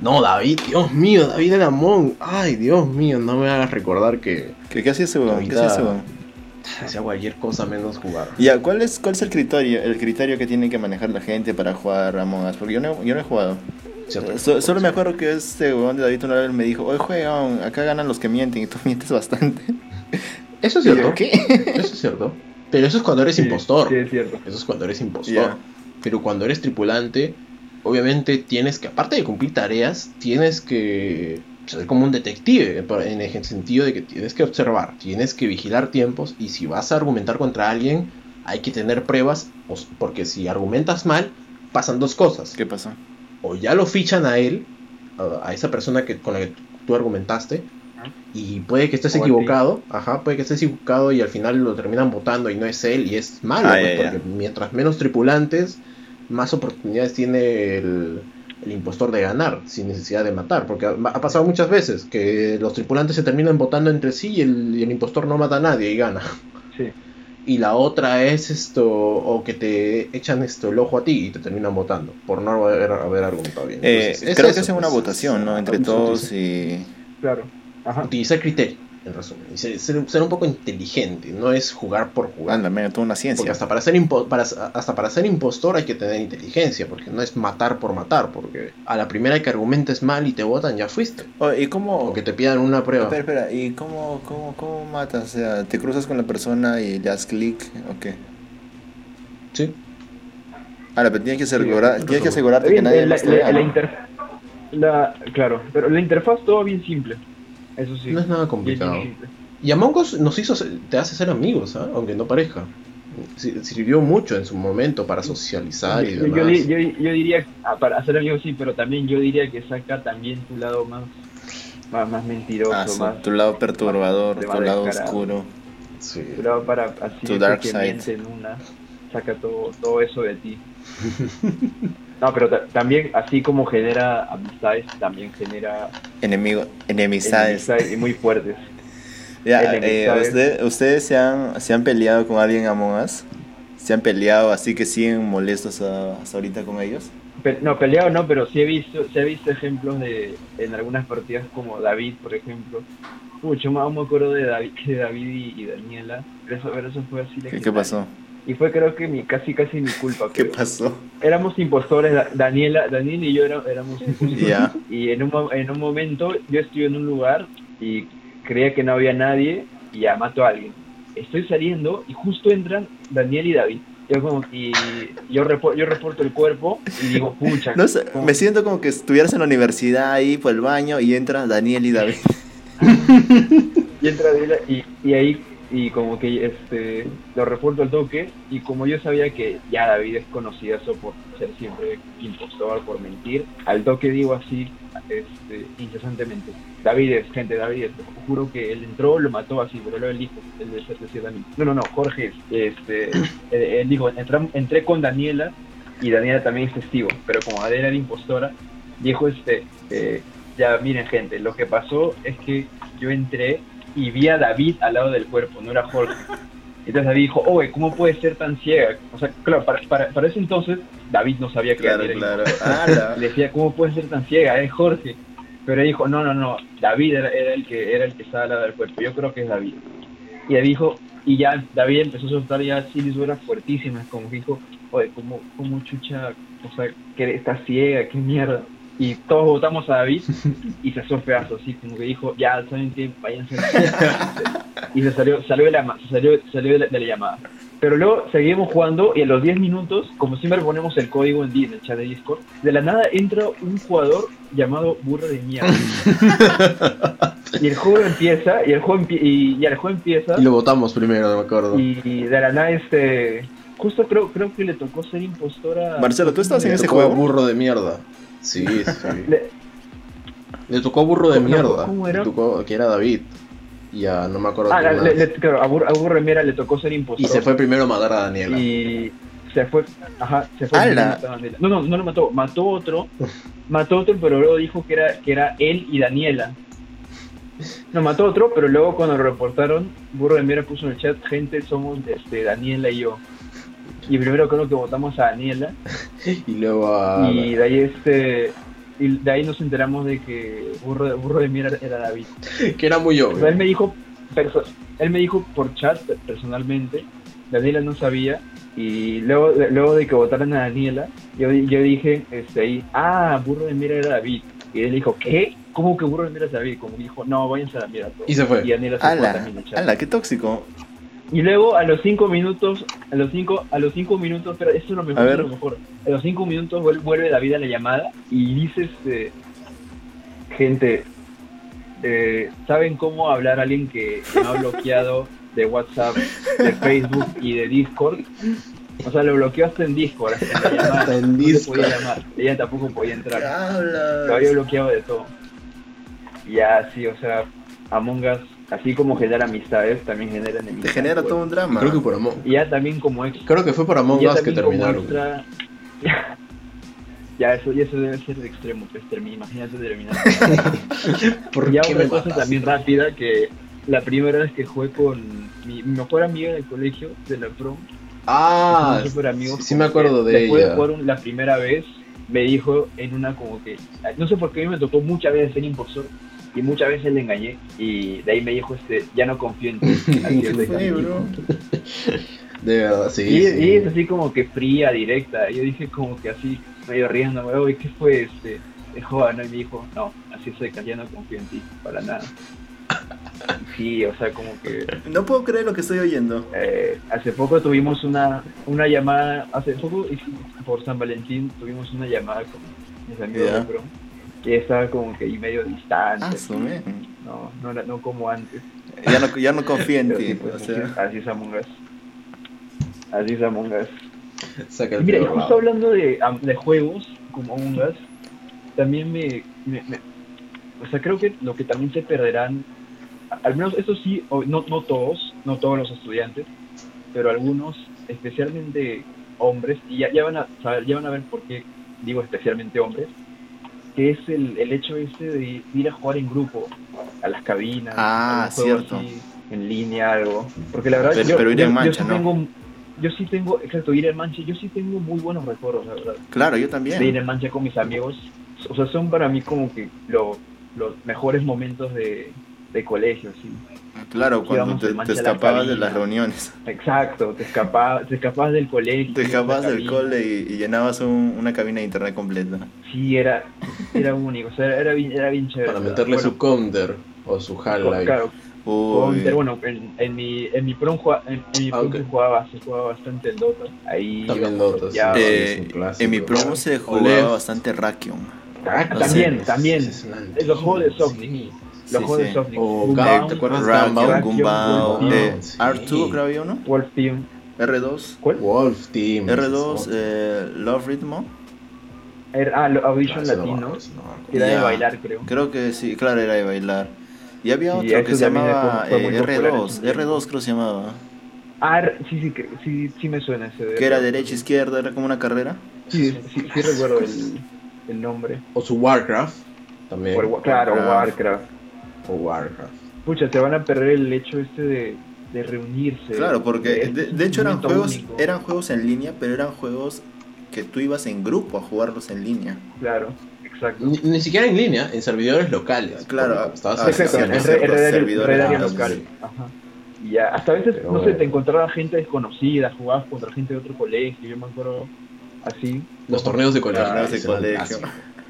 no, David, Dios mío, David era Among. Ay, Dios mío, no me hagas recordar que ¿Qué, qué hacía ese weón? ¿Qué hacía ese weón? hacía cualquier cosa menos jugar. Ya, ¿cuál es, ¿cuál es el criterio el criterio que tiene que manejar la gente para jugar Among Us? Porque yo no, yo no he jugado. ¿Cierto? So- solo me acuerdo que este weón de David una vez me dijo, oye juega, acá ganan los que mienten y tú mientes bastante. Eso es cierto. ¿Qué? Eso es cierto. Pero eso es cuando eres sí, impostor. Sí, es cierto. Eso es cuando eres impostor. Ya. Pero cuando eres tripulante, obviamente tienes que, aparte de cumplir tareas, tienes que ser como un detective, en el sentido de que tienes que observar, tienes que vigilar tiempos y si vas a argumentar contra alguien, hay que tener pruebas, porque si argumentas mal, pasan dos cosas. ¿Qué pasó? O ya lo fichan a él, a esa persona que, con la que tú argumentaste, y puede que estés equivocado, ajá, puede que estés equivocado y al final lo terminan votando y no es él y es malo, ah, pues, porque mientras menos tripulantes, más oportunidades tiene el, impostor de ganar sin necesidad de matar, porque ha, pasado muchas veces que los tripulantes se terminan votando entre sí y el, impostor no mata a nadie y gana. Sí. Y la otra es esto, o que te echan esto el ojo a ti y te terminan votando, por no haber, argumentado bien. Eh, creo que hacen una votación, ¿no? Entre todos y... Claro. Utilizar criterio, en resumen. Y ser, un poco inteligente, no es jugar por jugar. Anda, toda una ciencia. Porque hasta para, ser para, hasta para ser impostor hay que tener inteligencia, porque no es matar por matar, porque a la primera que argumentes mal y te votan, ya fuiste. ¿Y cómo? O que te pidan una prueba. Espera, espera, ¿y cómo, cómo, cómo matas? O sea, ¿te cruzas con la persona y le das clic o qué? Sí. Ahora, pero tienes que, asegurar, tienes que asegurarte que nadie la, la, Claro, pero la interfaz todo bien simple. Eso sí. No es nada complicado. Y Among Us nos hizo, te hace ser amigos, ¿ah? aunque no parezca. Sirvió mucho en su momento para socializar y demás. Yo, yo, diría, ah, para hacer amigos sí, pero también yo diría que saca también tu lado más, más, mentiroso. Ah, más, tu lado perturbador, tu lado oscuro. Sí. Tu lado para así tu dark side. en una, saca todo, todo eso de ti. No, pero también, así como genera amistades, también genera... Enemigo, enemistades. y muy fuertes. Ya, eh, ¿Ustedes se han, se han peleado con alguien Among Us? ¿Se han peleado así que siguen molestos hasta ahorita con ellos? no, peleado no, pero sí he visto, sí he visto ejemplos de, en algunas partidas como David, por ejemplo. Mucho más me acuerdo de David, de David y, Daniela, pero eso, pero eso fue así. ¿Qué, ¿Qué pasó? Y fue creo que mi casi casi mi culpa. ¿Qué pasó? Éramos impostores, Daniela, Daniel y yo éramos impostores. Y en un, en un momento yo estuve en un lugar y creía que no había nadie y ya mato a alguien. Estoy saliendo y justo entran Daniel y David. Yo como y yo, reporto, yo reporto el cuerpo y digo, pucha. No sé, me siento como que estuvieras en la universidad ahí por el baño y entran Daniel y David. y entra Daniel y, y ahí y como que este lo reporto al toque y como yo sabía que ya David es conocido por ser siempre impostor, por mentir, al toque digo así este, incesantemente, David es, gente, David es, juro que él entró, lo mató así, pero luego él dijo, él decía Daniel, no, no, no, Jorge, este, él, dijo, entré, con Daniela y Daniela también es testigo, pero como Adela era impostora, dijo este, eh, ya miren gente, lo que pasó es que yo entré y vi a David al lado del cuerpo, no era Jorge. Entonces David dijo, oye, ¿cómo puede ser tan ciega? O sea, claro, para, para, ese entonces David no sabía que claro, era claro. Le decía, ¿cómo puede ser tan ciega? Es Jorge. Pero él dijo, no, no, no, David era, el que era el que estaba al lado del cuerpo. Yo creo que es David. Y él dijo, y ya David empezó a soltar ya suelas fuertísimas, como dijo, oye, ¿cómo, cómo chucha, o sea, que está ciega, qué mierda? Y todos votamos a David y se hace pedazo, así como que dijo, ya, ¿saben qué? Váyanse. y se salió, salió, de la, salió, salió de, la, llamada. Pero luego seguimos jugando y a los 10 minutos, como siempre ponemos el código en, en el chat de Discord, de la nada entra un jugador llamado Burro de Mierda. y el juego empieza, y el juego, y, y el juego empieza... Y lo votamos primero, no me acuerdo. Y, de la nada este... Justo creo, creo que le tocó ser impostora... Marcelo, ¿tú estás en ese juego? Burro de Mierda. Sí, sí. Le, tocó burro de mierda. ¿Cómo era? Le tocó, que era David. Y a no me acuerdo. Ah, le, claro, a, burro, de mierda le tocó ser impostor. Y se fue primero a matar a Daniela. Y se fue, ajá, se fue a Daniela. No, no, no lo mató, mató otro, mató otro, pero luego dijo que era, que era él y Daniela. No, mató otro, pero luego cuando lo reportaron, Burro de Mierda puso en el chat, gente, somos este, Daniela y yo. Y primero creo que votamos a Daniela. y luego a... Y de ahí este... Y de ahí nos enteramos de que Burro de, burro de Mierda era David. que era muy obvio. él me dijo, él me dijo por chat personalmente, Daniela no sabía, y luego, luego de que votaran a Daniela, yo, yo dije este, ahí, ah, Burro de Mierda era David. Y él dijo, ¿qué? ¿Cómo que Burro de Mierda es David? Como dijo, no, váyanse a la mierda. Y se fue. Y Daniela se ala, fue también Ala, qué tóxico. Y luego a los cinco minutos, a los cinco, a los cinco minutos, pero esto es lo mejor, A ver. lo mejor. A los cinco minutos vuel- vuelve David a la llamada y dice este, gente, eh, ¿saben cómo hablar a alguien que me ha bloqueado de WhatsApp, de Facebook y de Discord? O sea, lo bloqueó hasta en Discord, hasta en la llamada. Hasta en no Discord. podía llamar, ella tampoco podía entrar. Lo había bloqueado de todo. Y ya, sí, o sea, Among Us, así como genera amistades, también genera Te enemistades. genera todo un drama. Creo que por Among, Y ya también como ex, creo que fue por Among Us que terminaron. extra- ya, eso, y eso debe ser de extremo, pues termina, imagínate terminar. ¿Por ya qué otra me cosa matas? también rápida, que la primera vez que jugué con mi, mi mejor amiga del colegio, de la prom, Ah, súper amigos, sí, sí me acuerdo de después ella. de jugar un- la primera vez, me dijo en una como que, no sé por qué a mí me tocó muchas veces ser impostor y muchas veces le engañé y de ahí me dijo este, ya no confío en ti. Así es de. De verdad, sí. Y, sí. y es así como que fría, directa. Yo dije como que así, medio riendo, oye, ¿qué fue este? De joda, ¿no? Y me dijo, no, así es seca, ya no confío en ti, para nada. Sí, o sea, como que No puedo creer lo que estoy oyendo. eh, hace poco tuvimos una, una llamada, hace poco por San Valentín tuvimos una llamada con mis amigos Ya. de que estaba como que ahí medio distante, Ah, su men. no, no, era- no como antes. Ya no, ya no confío en ti. sí, pues, o así, sea, así es Among Us. Así es Among Us. Saca Y el Mira, y justo hablando de, de juegos como Among Us, también me, me- me- O sea, creo que lo que también se perderán, al menos eso sí, no, no todos, no todos los estudiantes, pero algunos, especialmente hombres, y ya, ya van a saber, ya van a ver por qué digo especialmente hombres, que es el, el hecho este de ir a jugar en grupo, a las cabinas, Ah, a un juego cierto. así, en línea, algo. Porque la verdad, Pero- yo, pero ir yo- en yo sí ¿no? tengo, yo sí tengo, exacto, ir en mancha, yo sí tengo muy buenos recuerdos, la verdad. claro, yo De ir también. en mancha con mis amigos, o sea, son para mí como que lo- los mejores momentos de, de colegio, sí. Claro, cuando te, la escapabas de las reuniones. Exacto, te escapabas, te escapabas del colegio. Te escapabas del cole y, y llenabas un- una cabina de internet completa. Sí, era, era único, o sea, era, era bien, era bien chévere. Para ¿verdad? meterle Bueno, su counter o su highlight. Claro, Uy, Counter, bueno, en, en mi, en mi prom, jugaba, en, en mi Ah, prom ok. se jugaba, se jugaba bastante el Dota. Ahí También Dota, sí. eh, es clásico. en mi promo se jugaba bastante Rakion. Ah, No también, sé, también. es una Los juegos de antigua, Sonic. sí. Los Sí, juegos sí. de Sonic. O Gunbound, Ga- ¿te acuerdas? Gunbound. Gumbao, eh, sí. R2 creo había uno, Wolf Team. R2, ¿Cuál? Wolf Team. R2, eh, Love Rhythm. Era, ah, lo- Audition Ah, Latino. que Era de bailar, creo. Creo que sí, claro, era de bailar. Y había Sí, otro que se llamaba fue- fue muy eh, popular en R2, su tiempo. R2 creo que se llamaba. Ah, r- sí, sí, que- sí, sí me suena ese. de- Que era derecha, izquierda, era como una carrera. Sí, sí, sí recuerdo el, el nombre. O su Warcraft. También. Claro, Warcraft. O Warcraft. Pucha, te van a perder el hecho este de, de reunirse. Claro, porque de, hecho eran juegos, único. eran juegos en línea, pero eran juegos que tú ibas en grupo a jugarlos en línea. Claro, exacto. Ni, ni siquiera en línea, en servidores locales. Claro, estabas ah, en Exacto, servidores red locales. Ajá. Y ya, hasta a veces, Pero no sé, te encontraba gente desconocida, jugabas contra gente de otro colegio, yo me acuerdo así. Los torneos de colegio. Torneos de colegio.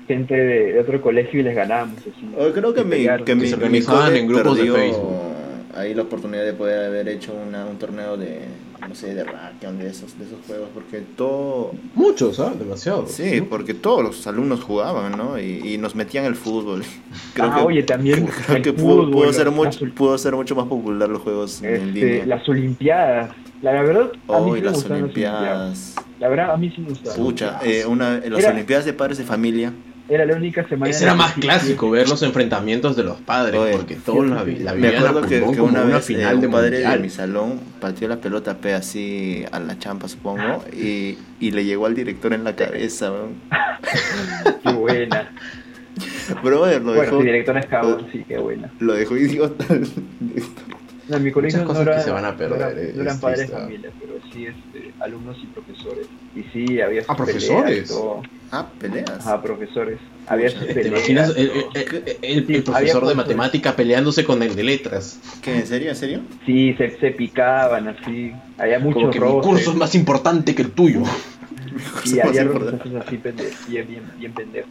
Gente de, de otro colegio y les ganábamos, así. Oh, creo que mi, que mi, se mi organizaban cole en grupos de Facebook. ahí la oportunidad de poder haber hecho una, un torneo de, no sé, de Rakion, de esos, de esos juegos, porque todo... Muchos, ¿ah? Demasiado. Sí, porque todos los alumnos jugaban, ¿no? Y, y nos metían el fútbol. Creo ah, que, oye, también creo que pudo, fútbol, pudo ser las mucho, pudo ser mucho más popular los juegos en este, línea. las olimpiadas. La, la verdad, a mí sí me las gustaban las olimpiadas. La verdad, a mí sí me gustaban. Pucha, eh, una, en las Era- olimpiadas de padres de familia. Era la única semana. Ese era más clásico, ver los enfrentamientos de los padres, Oye, porque todos la, vi- la Me a acuerdo que, que una una vez eh, final un de padre de mundial. mi salón pateó la pelota pe así a la champa, supongo, y, y le llegó al director en la cabeza. weón. Qué buena. Brother, lo bueno, dejó, sí, directora es cabrón, sí, qué buena. lo dejó idiota. No, en mi colegio Muchas no, cosas que era- se van a perder, no, era- es no eran padres de familia, pero sí este, alumnos y profesores. Y sí, había sus Ah, peleas profesores. todo. Ah, peleas. Ajá, profesores. Había sus ¿Te imaginas el, el- todo. el- el- el Sí, había profesor de matemática peleándose con el de letras? ¿Qué? ¿En serio? ¿En serio? Sí, se, se picaban así. Había Como muchos que mi curso es más importante que el tuyo. Y había roces así pendejos. Bien, bien, bien pendejos.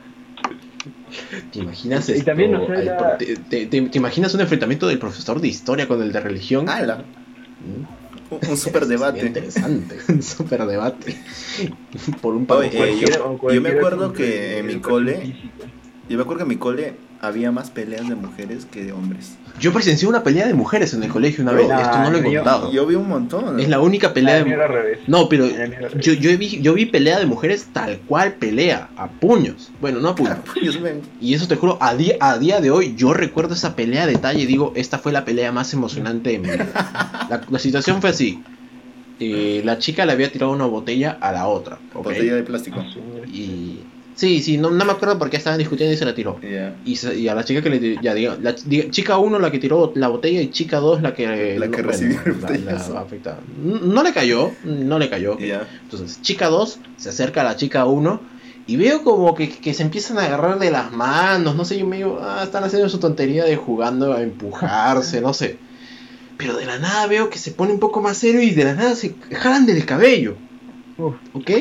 ¿Te imaginas Y esto? también, no sé, Ay, la- te, te- te- te imaginas un enfrentamiento del profesor de historia con el de religión? ¡Hala! ¿Mm? Un super debate. interesante, un super debate. Por un pago eh, yo- yo me acuerdo que en mi cole-. Yo me acuerdo que en mi cole había más peleas de mujeres que de hombres. Yo presencié una pelea de mujeres en el colegio una vez, esto no lo he yo- contado. Yo vi un montón. Es la única pelea La de... al revés. No, pero yo, yo, vi, yo vi pelea de mujeres tal cual pelea, a puños. Bueno, no a puños. Mío. Y eso te juro, a día, a día de hoy yo recuerdo esa pelea a detalle y digo, esta fue la pelea más emocionante de mi vida. La, la situación fue así. Eh, la chica le había tirado una botella a la otra. Botella de plástico. Ah, Y... Sí, sí, no, no me acuerdo por qué estaban discutiendo y se la tiró. Ya. Y, se- y a la chica que le tiró, ya diga, la ch- chica 1 la que tiró la botella y chica 2 la que... La que recibió el la- botellazo. la afectada. No no le cayó, no le cayó. Ya. Entonces, chica 2 se acerca a la chica 1 y veo como que, que se empiezan a agarrar de las manos, no sé, yo me digo, ah, están haciendo su tontería de jugando a empujarse, no sé. Pero de la nada veo que se pone un poco más serio y de la nada se jalan del cabello, Uf, ¿ok?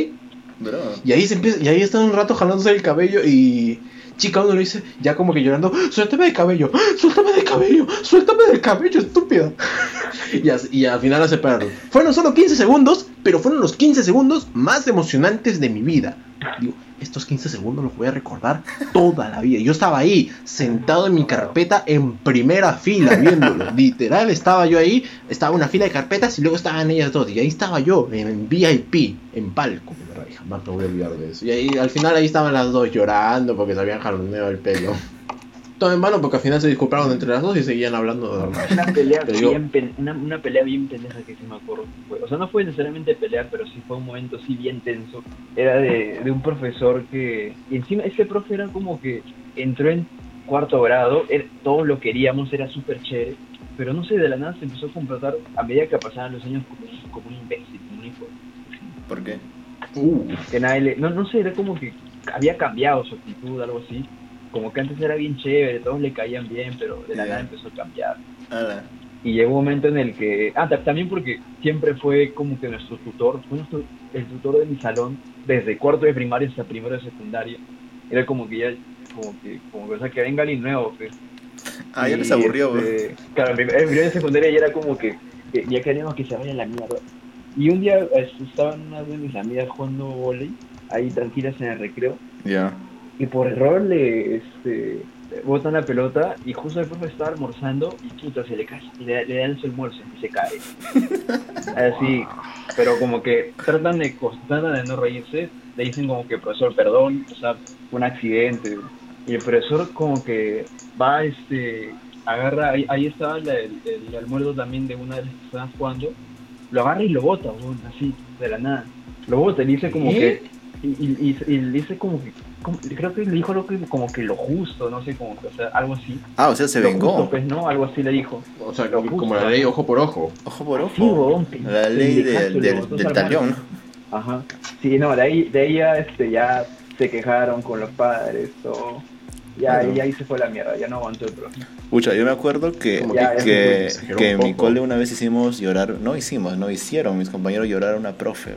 Bro. Y ahí se empieza, y ahí están un rato jalándose el cabello y chica 1 le dice, ya como que llorando, suéltame del cabello, suéltame del cabello, suéltame del cabello, estúpida. y, as- y al final la separaron. Fueron solo 15 segundos, pero fueron los 15 segundos más emocionantes de mi vida. Digo, estos 15 segundos los voy a recordar toda la vida. Yo estaba ahí, sentado en mi carpeta en primera fila, viéndolo. Literal, estaba yo ahí, estaba una fila de carpetas y luego estaban ellas dos. Y ahí estaba yo, en VIP, en palco. Jamás me voy a olvidar de eso. Y ahí, al final ahí estaban las dos llorando porque se habían jaloneado el pelo. Todo en vano porque al final se disculparon entre las dos y seguían hablando de normal. Una pelea, bien pen- una, una pelea bien pendeja que sí me acuerdo. O sea, no fue necesariamente pelear, pero sí fue un momento sí bien tenso. Era de, de un profesor que... Y encima ese profe era como que entró en cuarto grado, él- todos lo queríamos, era súper chévere. Pero no sé, de la nada se empezó a comportar a medida que pasaban los años como, un- como un imbécil, como un hijo. ¿Por qué? Uh, Que nadie le- no, no sé, era como que había cambiado su actitud, algo así. Como que antes era bien chévere, todos le caían bien, pero de la nada empezó a cambiar. Ala. Y llegó un momento en el que, ah, ta- también porque siempre fue como que nuestro tutor, fue nuestro- el tutor de mi salón, desde cuarto de primaria hasta primero de secundaria. Era como que ya, como que, como que, o sea, que venga alguien nuevo, pues. Ah, ya les aburrió, este, Claro, en prim- en primero de secundaria ya era como que, que ya queríamos que se vaya a la mierda. Y un día este, estaban unas de mis amigas jugando volei, ahí tranquilas en el recreo, Ya. y por error le este, botan la pelota y justo el profe estaba almorzando y puta se le cae, le, le dan su almuerzo y se cae. Así, pero como que tratan de, tratan de no reírse, le dicen como que profesor, perdón, o sea, un accidente. Y el profesor como que va, este, agarra, ahí, ahí estaba la- el, el almuerzo también de una de las que estaban jugando, lo agarra y lo bota, weón, así, de la nada. Lo bota y dice como ¿Qué? que, y, y, y- y le dice como que, como- creo que le dijo lo que, como que lo justo, no sé, como que, o sea, algo así. Ah, o sea, se Lo vengó. justo, pues, ¿no? Algo así le dijo. o sea, Lo como la ley ojo por ojo. Ojo por ojo. Sí, La ley de- del, del su talión. Ajá. Sí, no, de ahí, de ahí ya, este, ya se quejaron con los padres, todo. Ya, Claro. y ahí se fue la mierda, ya no aguantó el profe. Pucha, yo me acuerdo que, Ya, que, que en mi cole una vez hicimos llorar, no hicimos, no hicieron mis compañeros llorar a una profe.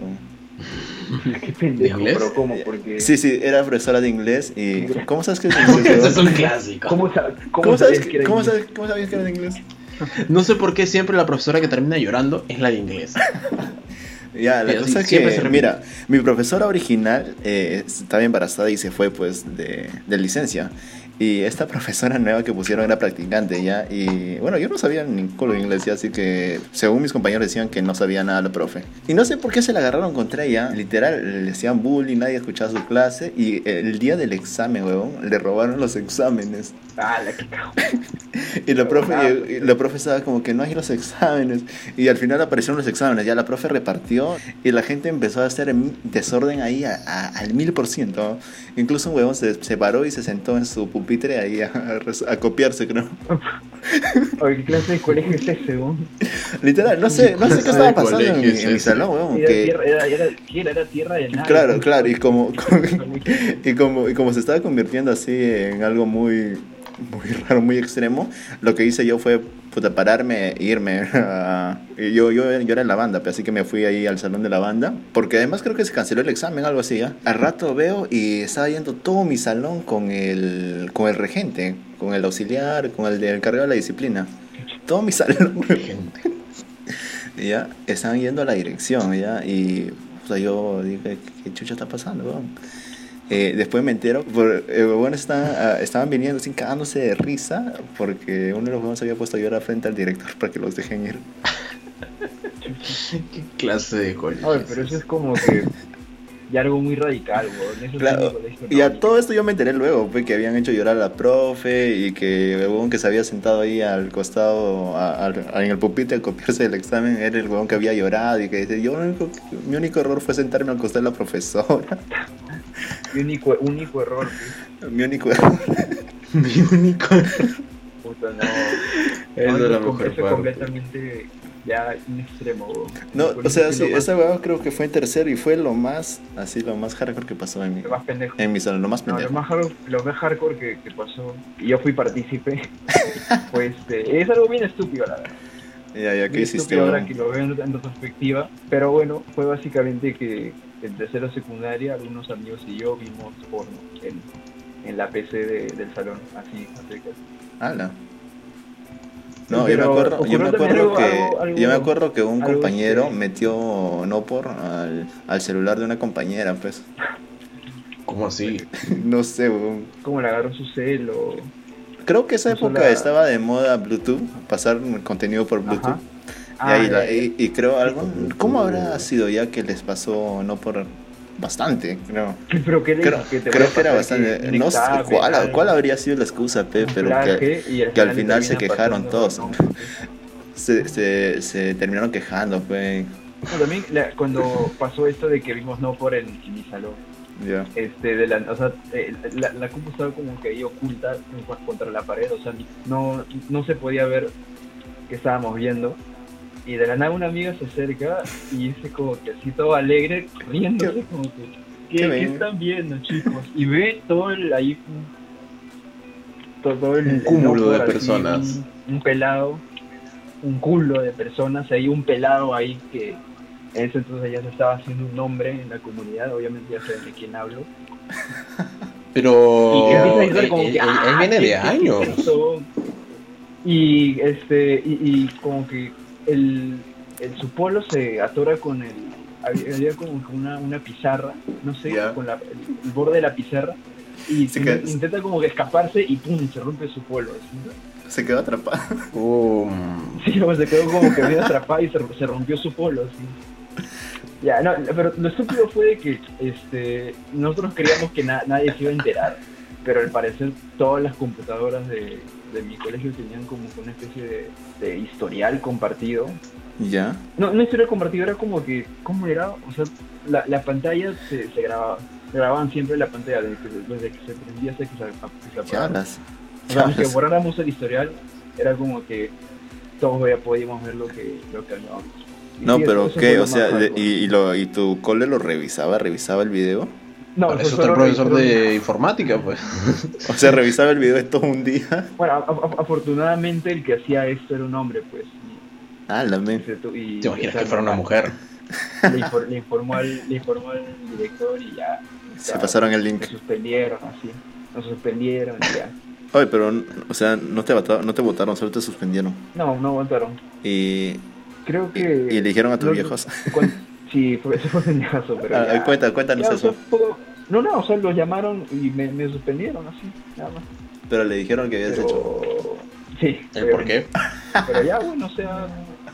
Qué pendejo, inglés? pero ¿cómo? Porque... Sí, sí, era profesora de inglés y... ¿Cómo sabes que es de inglés? es weón? un clásico. ¿Cómo, sa- cómo, ¿Cómo sabes, sabías que era cómo, inglés? sabes, ¿Cómo sabías que era de inglés? No sé por qué siempre la profesora que termina llorando es la de inglés. Ya, la cosa es que, mira, mi profesora original eh, estaba embarazada y se fue pues de, de licencia. Y esta profesora nueva que pusieron era practicante ya. Y bueno, yo no sabía ni culo inglés ya, así que según mis compañeros decían que no sabía nada la profe. Y no sé por qué se la agarraron contra ella. Literal, le hacían bullying, nadie escuchaba su clase. Y el día del examen, huevón, le robaron los exámenes. Ah, la que. Y la profe, y la profe estaba como que no hay los exámenes. Y al final aparecieron los exámenes. Ya la profe repartió y la gente empezó a hacer desorden ahí a- a- al mil por ciento. Incluso un huevón se, se paró y se sentó en su pupitre ahí a, a res- a copiarse, creo. ¿qué clase de colegio es ese, weón? Literal, no sé, no sé qué estaba pasando en, mi- en salón. Era, que- tierra, era, era, sí, era, era tierra de nada. Claro, claro, y como, y como, y como se estaba convirtiendo así en algo muy, muy raro, muy extremo, lo que hice yo fue puta, pararme e irme. a- y yo, yo, yo era en la banda, así que me fui ahí al salón de la banda, porque además creo que se canceló el examen, algo así, ¿ya? Al rato veo y estaba yendo todo mi salón con el, con el regente, con el auxiliar, con el del encargado de la disciplina. Todo mi salón, ya estaban yendo a la dirección, ya, y yo dije, ¿qué chucha está pasando? Eh, después me entero, por, eh, bueno, está, ah, estaban viniendo así cagándose de risa porque uno de los huevones había puesto a llorar frente al director para que los dejen ir. ¿Qué clase de colegio? Oye, pero eso es como que ya algo muy radical, weón. Eso Claro, y a todo esto yo me enteré luego, pues, que habían hecho llorar a la profe y que el huevón que se había sentado ahí al costado, a- al- en el pupitre a copiarse del examen, era el huevón que había llorado y que dice, yo mi único error fue sentarme al costado de la profesora, Mi único, único error, pues, mi único error. Mi único. puta, no. Es No, la eso mejor es parte. completamente ya un extremo, weón. No, o sea, sí, más- esa huevón creo que fue en tercero y fue lo más, así, lo más hardcore que pasó en mi, lo más pendejo. en mi salón, lo más No, lo pendejo. más, hard- lo más hardcore que, que pasó, y yo fui partícipe, pues este, es algo bien estúpido, la verdad. Ya, ya, ¿qué hiciste, ahora que lo veo en retrospectiva, pero bueno, fue básicamente que en tercero secundaria algunos amigos y yo vimos porno en, en la PC de- del salón, así, así que... Ala. No, yo me acuerdo, yo me ocurrió también acuerdo algo- que algo- algo- yo me acuerdo que un compañero que- metió no por al, al celular de una compañera, pues. ¿Cómo así? No sé, weón. Como le agarró su celo. Creo que esa época la- estaba de moda Bluetooth, pasar contenido por Bluetooth. Ajá. Y, Ah, ahí ya, la- y- y creo algo, ¿cómo habrá sido ya que les pasó no por bastante, creo. Pero que, Creo, que te creo que era bastante, un no sé cuál, cuál habría sido la excusa, pe, pero que, plaje, y que al final se quejaron todos. ¿no? se, se, se terminaron quejando, pe. No, también la- cuando pasó esto de que vimos no por en, en mi salón, Ya. este, de la, o sea, eh, la, la compu estaba como que ahí oculta contra la pared, o sea, no, no se podía ver que estábamos viendo. Y de la nada una amiga se acerca y dice como que así todo alegre, riéndose ¿Qué- como que, qué ¿qué, ¿qué ven? están viendo chicos? Y ve todo el ahí, todo el, Un el cúmulo de así, personas. Un, un pelado, un culo de personas, hay un pelado ahí que en ese entonces ya se estaba haciendo un nombre en la comunidad, obviamente ya saben de quién hablo. Pero. Y que empieza a gritar él, como él- que, él- él "Ah, viene ¿qué- de años. es eso?". Y este, y, y como que el, el su polo se atora con el, había, como una, una pizarra, no sé, con la, el, el borde de la pizarra, y Se queda- intenta como que escaparse y pum, se rompe su polo. Se quedó atrapado. Um, Sí, como se quedó como que medio atrapado y se, se rompió su polo, así. Ya, no, pero lo estúpido fue de que este, nosotros creíamos que na- nadie se iba a enterar, pero al parecer todas las computadoras de, de mi colegio tenían como que una especie de, de historial compartido. Ya. No, no historial compartido, era como que, ¿cómo era? O sea, la, la pantalla se, se grababa, grababan siempre la pantalla desde que, desde que se prendía hasta que se, se ¿Qué apagaba. O ¿Qué sea, aunque borráramos el historial, era como que todos ya podíamos ver lo que, lo que hablábamos. Y No, sí, pero ¿qué? O sea, y, y, lo, ¿y tu cole lo revisaba? ¿Revisaba el video? No, para eso está el profesor de informática, pues. O sea, revisaba el video de todo un día. Bueno, afortunadamente el que hacía esto era un hombre, pues. Ah, la y men. se tu- y- ¿Te imaginas que fuera una mujer? Le, infor- le informó al, le informó al director y ya. Se ya, pasaron el link. Nos suspendieron, así. Nos suspendieron y ya. Oye, pero, o sea, no te, votaron, no te votaron, solo te suspendieron. No, no aguantaron. Y, Creo y, que. y eligieron a tus no- viejos. Sí, fue, eso fue pendejazo, pero. Ah, ya. cuenta, cuéntanos Ya, o sea, eso. No, no, o sea, los llamaron y me, me suspendieron así, nada más. Pero le dijeron que habías hecho. Pero... Sí. ¿El por qué? Pero ya, bueno, o sea,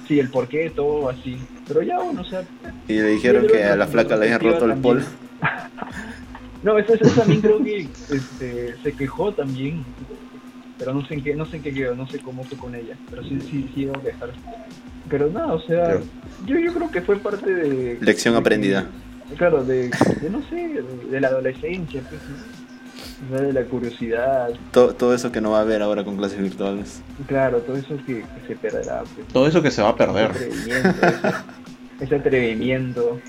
sí, el por qué, todo así. Pero ya, bueno, o sea, Y le dijeron que a la flaca le habían roto el polo. no, eso, eso también creo que este, se quejó también. Pero no sé en qué, no sé en qué quedó, no sé cómo fue con ella. Pero sí, sí, sí iba a dejar. Pero nada, o sea, Pero- yo, yo creo que fue parte de... Lección de- aprendida. Claro, de, de no sé, de, de la adolescencia, pues, ¿no? O sea, de la curiosidad, Todo, todo eso que no va a haber ahora con clases virtuales. claro, todo eso que, que se perderá. Pues. Todo eso que se va a ese perder. atrevimiento, ese, ese atrevimiento.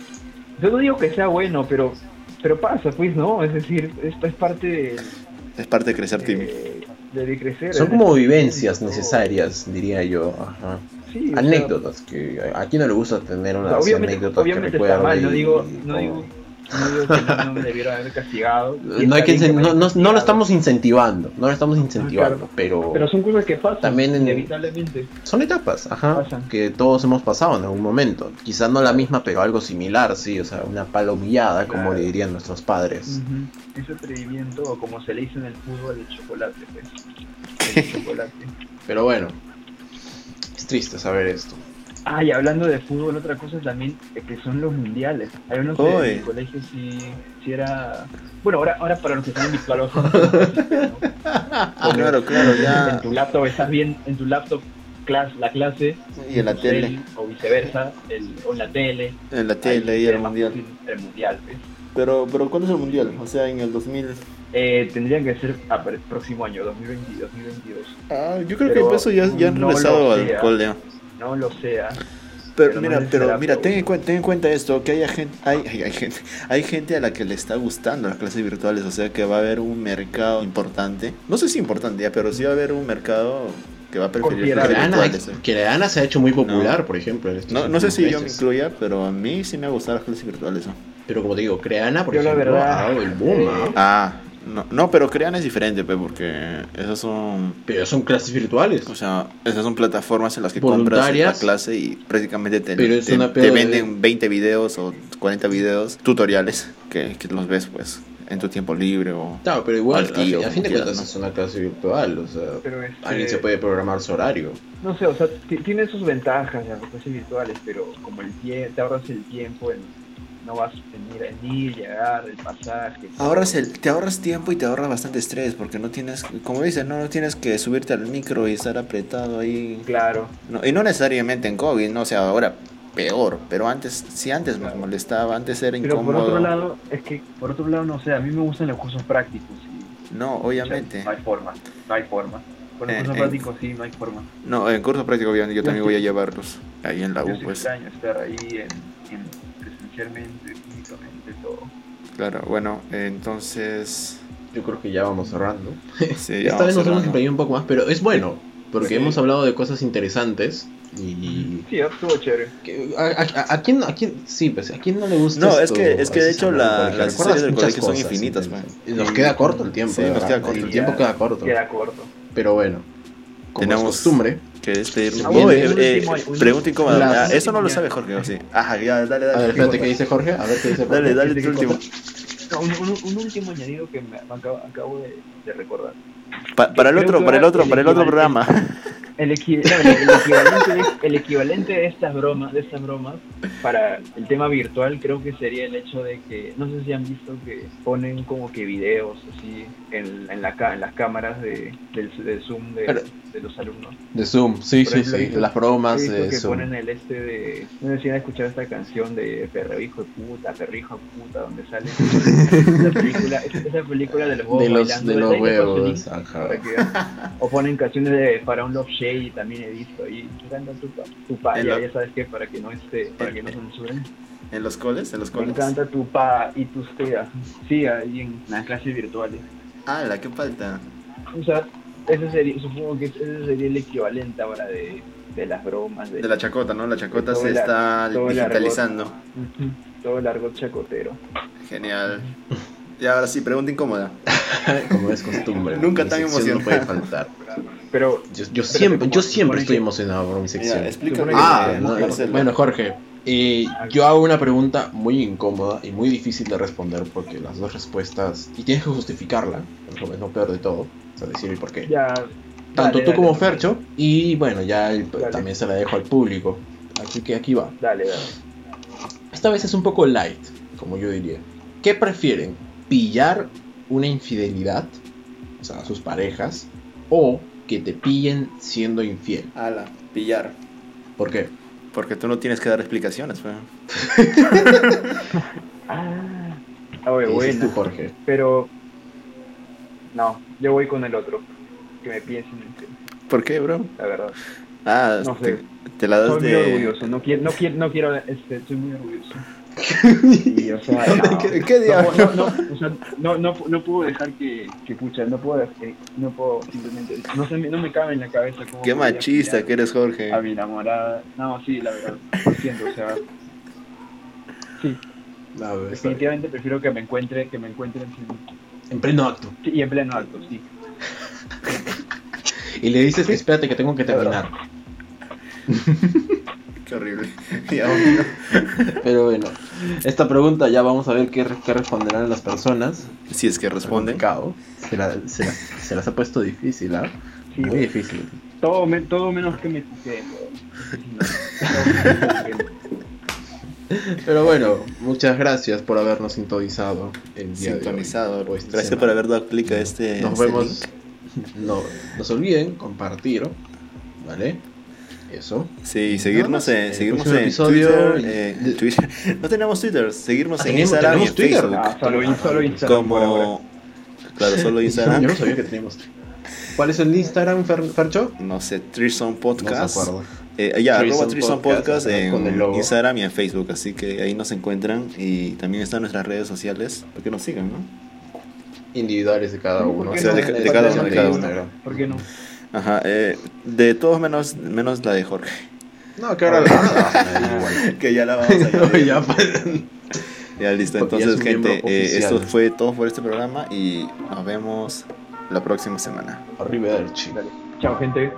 Yo no digo que sea bueno, pero pero pasa, pues, ¿no? Es decir, esto es parte de, Es parte de crecer, Timmy. De, de crecer. Son como vivencias todo. necesarias, diría yo. Ajá. Sí, o sea, Anécdotas, que a quién no le gusta tener o sea, unas obviamente anécdotas obviamente que está mal, no digo, no digo, no digo que no, no me debieron haber castigado. Y No, hay está que bien incen- me no, hayan no- no lo estamos incentivando, no lo estamos incentivando, claro. pero, Pero son cosas que pasan, También en- inevitablemente. son etapas, ajá, Pasan. que todos hemos pasado en algún momento. Quizás no la misma, pero algo similar, sí, o sea, una palomillada, como Claro. le dirían nuestros padres. Ujú. Ese atrevimiento, o como se le dice en el fútbol, el chocolate, pues. El chocolate. Pero bueno, es triste saber esto. Ah, y hablando de fútbol, otra cosa también eh, que son los mundiales. Hay unos que en el colegio sí, sí era... Bueno, ahora, ahora para los que están virtuales, ¿no? claro, claro, ya. en tu laptop estás bien, en tu laptop clase, la clase, Y en la tele. cel, o viceversa, el, o en la tele. En la tele y el mundial. El mundial, pues. Pero, pero ¿cuándo es el mundial? O sea, en el 2000. Eh, tendrían que ser ver, próximo año, 2020, 2022. Ah, yo creo Pero que eso ya, ya han no regresado al sea. cole. No lo sea. Pero, Pero mira, no pero mira, ten en, cuenta, ten en cuenta esto, que hay gente, hay, hay, hay gente, hay gente a la que le está gustando las clases virtuales, o sea que va a haber un mercado importante, no sé si importante ya, pero sí va a haber un mercado que va a preferir las virtuales. eh. Se ha hecho muy popular, No. por ejemplo. en estos No, no sé si yo me incluya, pero a mí sí me ha gustado las clases virtuales. ¿no? Pero como te digo, Creana, por Yo la ejemplo, verdad, ha dado el boom, ¿ah? Ah, no, no, pero Crean es diferente, pe, porque esas son, Pero son clases virtuales. o sea, esas son plataformas en las que compras la clase y prácticamente te, Pero es te- una te pedo de- venden 20 videos o 40 videos, tutoriales, que, que los ves pues en tu tiempo libre o... Claro, pero igual, Al a, tío, a fin de cuentas quieras, es una clase virtual, o sea, Pero este, alguien se puede programar su horario. No sé, o sea, ti- tiene sus ventajas las clases virtuales, pero como el tiempo, te ahorras el tiempo en no vas a venir en ir, llegar, el pasaje. Ahorras el, te ahorras tiempo y te ahorras bastante estrés porque no tienes, como dices, no, no tienes que subirte al micro y estar apretado ahí. Claro. No, y no necesariamente en COVID, no o sea, ahora peor, pero antes, si antes nos molestaba, antes era Pero por incómodo. otro lado, es que, por otro lado, no sé, a mí me gustan los cursos prácticos. Y, No, obviamente. No hay forma, no hay forma. Con los Eh, cursos eh. prácticos sí, no hay forma. No, en curso práctico obviamente yo también voy a llevarlos ahí en la Yo U, sí pues. extraño estar ahí en, en presencialmente, físicamente, todo. Claro, bueno, entonces... Yo creo que ya vamos cerrando. Sí, ya Esta vez vamos nos hemos empeñado un poco más, pero es bueno, porque Sí. hemos hablado de cosas interesantes y... Sí, estuvo chévere. que- ¿A, a- a quién, a quién, sí, pues, ¿a quién no le gusta No, es esto? que- es que de hecho la- las series del colegio son infinitas, Nos queda corto el tiempo, Sí, nos queda corto. El tiempo queda corto. Queda corto. Pero bueno, como Tenemos- es costumbre, Que despedirnos. Ah, Oh, eh, eh, pregunta incómoda. Ah, eso no lo sabe Jorge, ¿o sí? Ajá, ya, dale, dale. a ver, espérate, ¿qué dice Jorge? A ver, ¿qué dice Jorge? Dale, dale ¿Qué tu último. No, un, un- un último añadido que me, acabo, acabo de, de recordar. Pa- para el otro, para el otro, el para el otro programa. El, equi- no, el- el equivalente de, el equivalente de estas bromas, de estas bromas, para el tema virtual, creo que sería el hecho de que, no sé si han visto que ponen como que videos así en, en, la, en las cámaras de, del, Zoom de, los alumnos. De Zoom, sí, Por sí, ejemplo, sí, las bromas de que Zoom. ponen el este de, no sé si han escuchado esta canción de Perro hijo de puta, Perro hijo de puta, donde sale esa película, esa, película de los huevos De los, bailando, los. O ponen canciones de Faraón Love Shady, también he visto ahí. Canta tu, tu pa, ya, lo- ya sabes que para que no esté, para que no censuren. ¿En los coles? ¿En los Me coles? encanta tu pa y tus teas. Sí, ahí en las clases virtuales. Ah, la que falta. O sea, ese sería, supongo que ese sería el equivalente ahora de, de las bromas, de, De la chacota, ¿no? La chacota se el- está el digitalizando. Todo el argot chacotero. Genial. Y ahora sí, pregunta incómoda. Como es costumbre. Nunca tan sección No puede emocionado. faltar. Pero Yo, yo siempre, yo siempre estoy que- emocionado por mi sección. Ya, Ah, no, bueno, Jorge, eh, yo hago una pregunta muy incómoda y muy difícil de responder porque las dos respuestas, y tienes que justificarla, es lo- peor de todo, o sea, decir el por qué. ya. Tanto dale, tú dale, como dale. Fercho, y bueno, ya el- también se la dejo al público. Así que aquí va. Dale, dale. Esta vez es un poco light, como yo diría. ¿Qué prefieren? ¿Pillar una infidelidad, o sea, a sus parejas, o que te pillen siendo infiel? Ala, pillar. ¿Por qué? Porque tú no tienes que dar explicaciones, pues. Ah, oye, ¿Qué dices bueno. tú, Jorge? Pero. No, yo voy con el otro. Que me piensen en serio, ¿Por qué, bro? la verdad. Ah, No te, sé. te la das Soy muy de. orgulloso, no quiero, no quiero, no quiero, este, soy muy orgulloso. Y, o sea, no, ¿Qué, qué no, diablo? no, no, o sea, no, no, no puedo dejar que, que pucha, no puedo, eh, no puedo simplemente, no, se me, no me cabe en la cabeza cómo Qué machista que eres, Jorge. A mi enamorada, no, sí, la verdad, lo siento, o sea, sí, está bien. Definitivamente prefiero que me encuentre, que me encuentren sin- En pleno acto. sí, y en pleno acto, sí. Y le dices, espérate que tengo que terminar. Horrible. Pero bueno, esta pregunta ya vamos a ver qué, qué responderán las personas. Si es que responden. Se, la- se las, se las ha puesto difícil, ¿ah? Sí, Muy difícil. Todo, me- todo menos que me weón. Pero bueno, muchas gracias por habernos sintonizado el día de hoy. Sintonizado. Gracias semana. por haber dado clic a este. Nos este vemos. link. No, no se olviden compartir, ¿vale? Eso. Sí, y seguirnos en, seguirnos próximo en episodio, Twitter, y- eh, en Twitter. No tenemos Twitter, seguirnos Ah, en tenemos- Instagram y en tenemos Twitter. Facebook. Ah, solo, in- solo Instagram como claro, solo Yo Instagram. no sabía que teníamos. ¿Cuál es el Instagram, Fer- Fercho? No sé, Trison No Podcast. se acuerdo. Eh, ya, arroba Trison Podcast, Podcast en con el logo. Instagram y en Facebook, así que ahí nos encuentran y también están nuestras redes sociales para que nos sigan, ¿no? Individuales de cada ¿Por uno. qué O sea, no? de- de cada uno, de cada uno. Instagram. ¿Por qué no? Ajá, eh, de todos menos menos la de Jorge, No, que ahora la nada, igual. que ya la vamos a No, ya, pues. Ya listo, entonces gente, eh, esto fue todo por este programa y nos vemos la próxima semana. Arrivederci. Chao, gente.